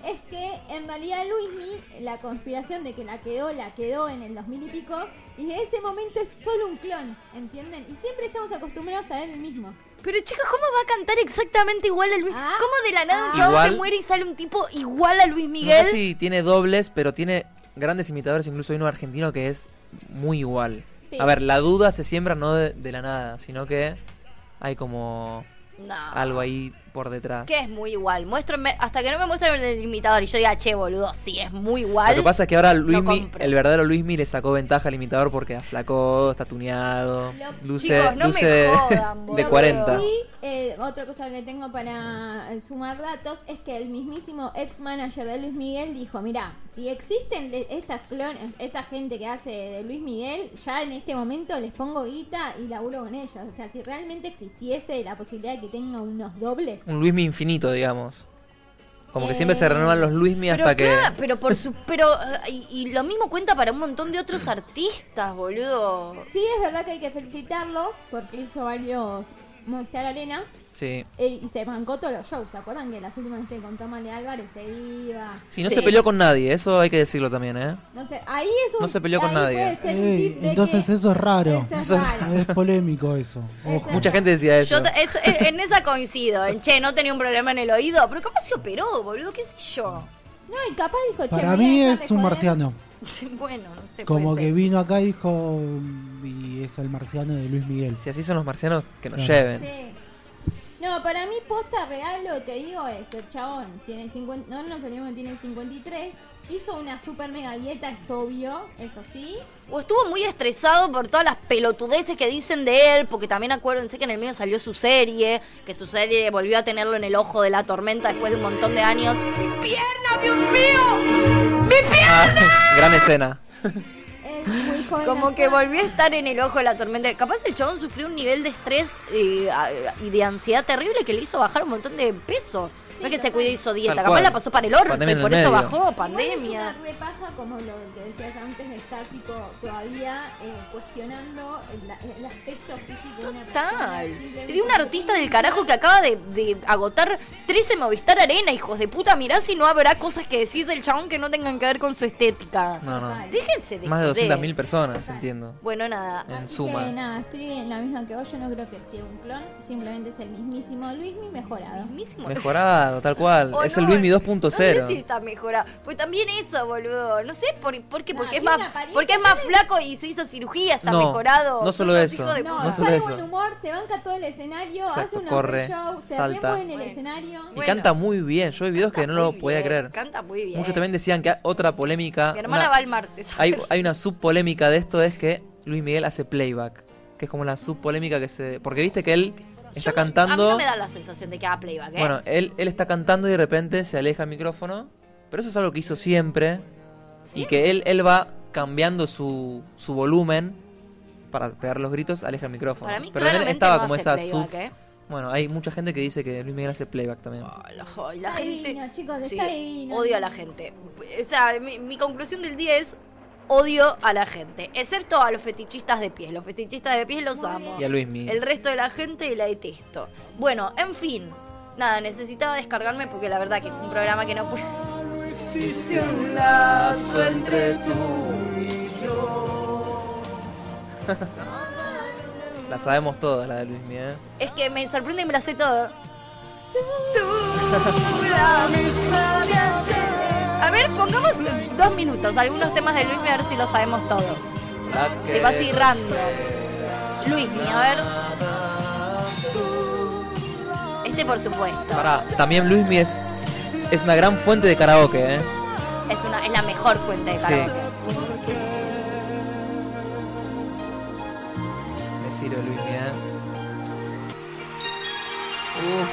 es que en realidad Luismi, la conspiración de que la quedó, la quedó en el 2000 y pico, y de ese momento es solo un clon, ¿entienden? Y siempre estamos acostumbrados a ver el mismo. Pero chicos, ¿cómo va a cantar exactamente igual a Luis? Ah. ¿Cómo de la nada un Ah. chavo se muere y sale un tipo igual a Luis No Miguel? sé si tiene dobles, pero tiene grandes imitadores, incluso hay uno argentino que es muy igual. Sí. A ver, la duda se siembra no de, de la nada, sino que hay como No. algo ahí por detrás. Que es muy igual. Muéstrenme, hasta que no me muestren el imitador y yo diga, che, boludo, sí, es muy igual. Lo que pasa es que ahora Luismi, el verdadero Luismi le sacó ventaja al imitador porque aflacó, está tuneado, Lo- luce, Chicos, no me luce jodan, de boludo. Lo 40. que sí, eh, otra cosa que tengo para eh, sumar datos es que el mismísimo ex manager de Luis Miguel dijo, mira, si existen estas clones, esta gente que hace de Luis Miguel, ya en este momento les pongo guita y laburo con ellos. O sea, si realmente existiese la posibilidad de que tenga unos dobles. Un Luismi infinito, digamos. Como que Eh, siempre se renuevan los Luismi hasta que... claro, pero por su, pero eh, y, y lo mismo cuenta para un montón de otros artistas, boludo. Sí, es verdad que hay que felicitarlo porque hizo varios Movistar Arena Sí. eh, y se bancó todos los shows. ¿Se acuerdan que las últimas veces con Tomás Álvarez se iba? Sí, no Sí. se peleó con nadie, eso hay que decirlo también, ¿eh? No sé, ahí es un. No se peleó con ahí nadie. puede ser un Ey, tip de entonces eso es raro. Eso es raro. Es polémico eso. Eso Ojo. es Mucha gente decía eso. Yo es- en esa coincido, en che, no tenía un problema en el oído, pero capaz se operó, boludo, qué sé yo. No, y capaz dijo, che, Para mí es un joder. marciano. Bueno, no sé. Como puede que ser. vino acá y dijo y es el marciano de Luis Miguel. Si así son los marcianos, que nos Claro. lleven. Sí. No, para mí, posta real, lo que digo es: el chabón tiene 50. No nos olvidemos que tiene 53. Hizo una super mega dieta, es obvio, eso sí. O estuvo muy estresado por todas las pelotudeces que dicen de él, porque también acuérdense que en el medio salió su serie, que su serie volvió a tenerlo en el ojo de la tormenta después de un montón de años. Ah, gran escena. Él muy joven. Como que volvió a estar en el ojo de la tormenta. Capaz el chabón sufrió un nivel de estrés eh, y de ansiedad terrible que le hizo bajar un montón de peso. No es que se total. cuidó y hizo dieta, capaz la pasó para el orto Pandemia y por eso medio. bajó, Igual pandemia. Es una repaja, como lo que decías antes, está tipo todavía eh, cuestionando el, el aspecto físico de una persona. Total. Y de un artista del carajo que acaba de, de agotar 13 Movistar Arena, hijos de puta. Mirá si no habrá cosas que decir del chabón que no tengan que ver con su estética. No, no. Total. Déjense de Más de joder. 200.000 personas, entiendo. Bueno, nada. En Así suma. que nada, estoy en la misma que vos. Yo no creo que esté un clon. Simplemente es el mismísimo Luismi mejorado. Mismísimo. Mejorado, tal cual. O es no, el Luismi No 2.0. sé si está mejorado. Pues también eso, boludo. No sé por, por qué. No, porque, es más, porque es más flaco y se hizo cirugía, está No, mejorado. no solo eso. de No. No solo sale eso. buen humor, se banca todo el escenario, Exacto, hace un corre, show, se salta. en el Bueno. escenario. Y Bueno. canta muy bien. Yo vi videos que no lo muy podía bien, creer. Canta muy bien. Muchos también decían que otra polémica. Mi hermana una- va el martes. hay, hay una subpolémica de esto, es que Luis Miguel hace playback. Que es como la subpolémica que se. Porque viste que él está Yo no- cantando. A mí no me da la sensación de que haga playback, ¿eh? Bueno, él, él está cantando y de repente se aleja el micrófono. Pero eso es algo que hizo siempre. Y que él, él va cambiando su, su volumen para pegar los gritos, aleja el micrófono. Para mí, pero también estaba no como esa playback, sub. ¿eh? Bueno, hay mucha gente que dice que Luis Miguel hace playback también. Ay, la- la Está gente. divino, chicos, Sí, está divino. odio a la gente. O sea, mi, mi conclusión del día es odio a la gente, excepto a los fetichistas de pies. Los fetichistas de pies los Muy amo. Y a Luis Miguel. El resto de la gente la detesto. Bueno, en fin. Nada, necesitaba descargarme porque la verdad que es un programa que no puede. Existe un lazo entre tú y yo. La sabemos todas, la de Luis Miguel. Es que me sorprende y me la sé todo. Tú, la misma de ayer. A ver, pongamos dos minutos algunos temas de Luis Miguel, a ver si lo sabemos todos. Vas ir random. Luis Miguel, a ver. Este por supuesto. Pará, también Luis Miguel es, es una gran fuente de karaoke, ¿eh? Es, una, es la mejor fuente de Sí. karaoke. Decirlo Luis Miguel. Uf.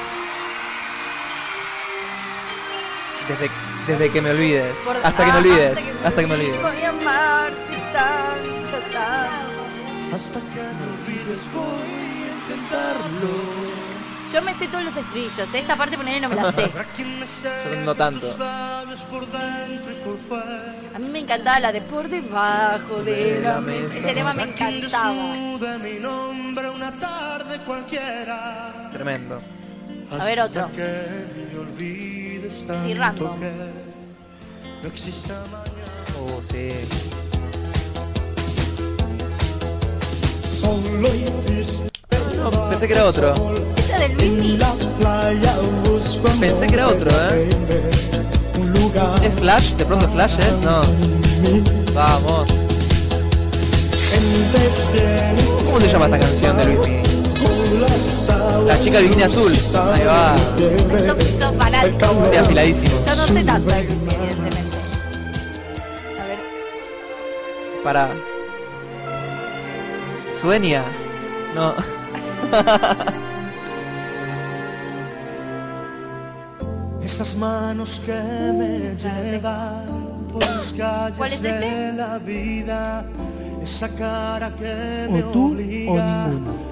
Desde, desde que me olvides. Por- hasta que ah, me olvides. Hasta que me olvides. Voy a amarte tanto, tanto. Hasta que me olvides voy a intentarlo. Yo me sé todos los estribillos. ¿eh? Esta parte ponerle no me la sé. Me no tanto. A mí me encantaba la de por debajo de De la mesa. Ese tema me encantaba. desnude mi nombre una tarde cualquiera. Tremendo. A ver, otro. Sí, random. Oh, sí. No, pensé que era otro. Esta de Luis. Pensé que era otro, ¿eh? ¿Es Flash? ¿De pronto Flash es? No. Vamos. ¿Cómo se llama esta canción de Luis Miguel? La chica del bikini azul. Ahí va. Sos fanático. De afiladísimo. Yo no sé tanto evidentemente. A ver. Para. Sueña. No. Esas manos que me llevan por las calles ¿Cuál es de este? la vida. Esa cara que O me tú o obliga ninguno.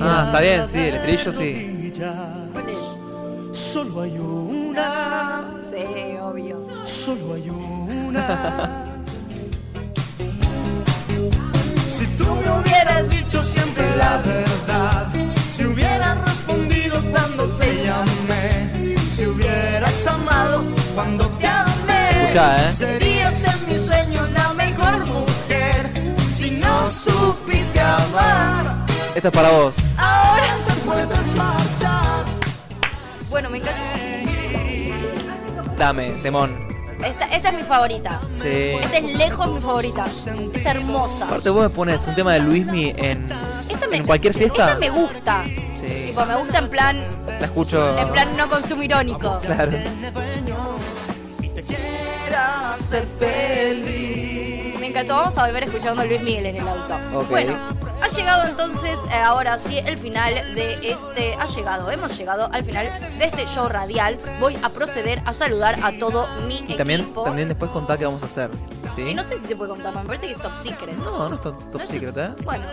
Ah, está bien, sí, el estribillo sí. rodillas. ¿Cuál es? Solo hay una, Sí, obvio. solo hay una. si tú me hubieras dicho siempre la verdad, si hubieras respondido cuando te llamé, si hubieras amado cuando te amé, Escuchá, ¿eh? Esta es para vos. Ahora. te puedes marchar. Bueno, me encanta. Dame, Demón. Esta, esta es mi favorita. Sí. Esta es lejos mi favorita. Es hermosa. Aparte vos me pones un tema de Luismi en, me, en cualquier fiesta. Esta me gusta. Sí. Tipo, me gusta en plan, La escucho. en plan no consumo irónico. Claro. Me encantó, vamos a volver escuchando a Luis Miguel en el auto. Ok. Bueno, ha llegado entonces, eh, ahora sí, el final de este. Ha llegado, hemos llegado al final de este show radial. Voy a proceder a saludar a todo mi Y también, equipo. también después contá qué vamos a hacer. ¿Sí? Sí, no sé si se puede contar, me parece que es top secret. No, no es top, top No secret, ¿eh? Bueno,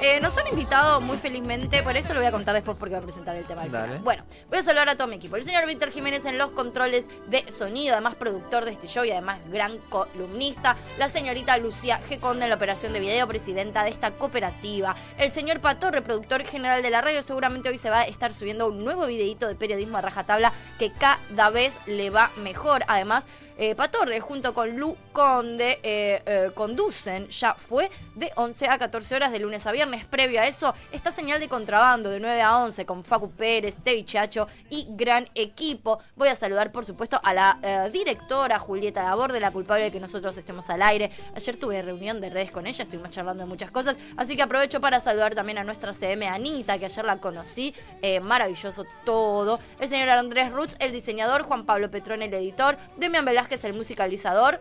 eh, nos han invitado muy felizmente, por eso lo voy a contar después porque voy a presentar el tema final. Bueno, voy a saludar a todo mi equipo. El señor Víctor Jiménez en los controles de sonido, además productor de este show y además gran columnista. La señorita Lucía G. Conde en la operación de video, presidenta de esta cooperativa. El señor Pato, reproductor general de la radio, seguramente hoy se va a estar subiendo un nuevo videito de periodismo a rajatabla que cada vez le va mejor. Además, eh, Patorre junto con Lu Conde eh, eh, conducen, ya fue, de 11 a 14 horas de lunes a viernes. Previo a eso, esta señal de contrabando de 9 a 11 con Facu Pérez, Tevi Chacho y gran equipo. Voy a saludar, por supuesto, a la directora Julieta Laborde, la culpable de que nosotros estemos al aire. Ayer tuve reunión de redes con ella, estuvimos charlando de muchas cosas, así que aprovecho para saludar también a nuestra CM Anita, que ayer la conocí. Maravilloso todo. El señor Andrés Rutz, el diseñador, Juan Pablo Petrón, el editor, Demian Velázquez, el musicalizador.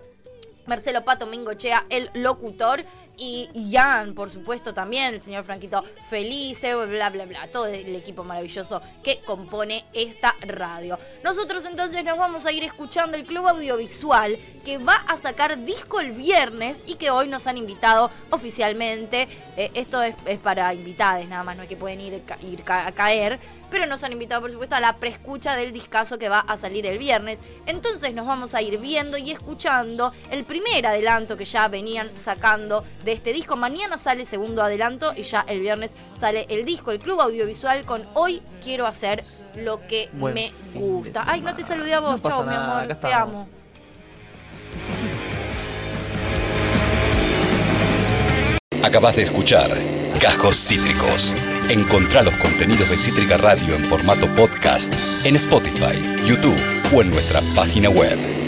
Marcelo Pato Mingochea, el locutor. Y Ian, por supuesto, también, el señor Franquito Felice, bla, bla, bla, todo el equipo maravilloso que compone esta radio. Nosotros entonces nos vamos a ir escuchando el Club Audiovisual que va a sacar disco el viernes y que hoy nos han invitado oficialmente. Eh, esto es, para invitados, nada más, no es que pueden ir, a caer, pero nos han invitado, por supuesto, a la preescucha del discazo que va a salir el viernes. Entonces nos vamos a ir viendo y escuchando el primer adelanto que ya venían sacando de este disco. Mañana sale segundo adelanto y ya el viernes sale el disco, el Club Audiovisual con Hoy quiero hacer lo que Buen me gusta. Ay, no te saludé a vos, No chao, mi amor, acá te estamos. amo. Acabas de escuchar Cajos Cítricos. Encontrá los contenidos de Cítrica Radio en formato podcast en Spotify, YouTube o en nuestra página web.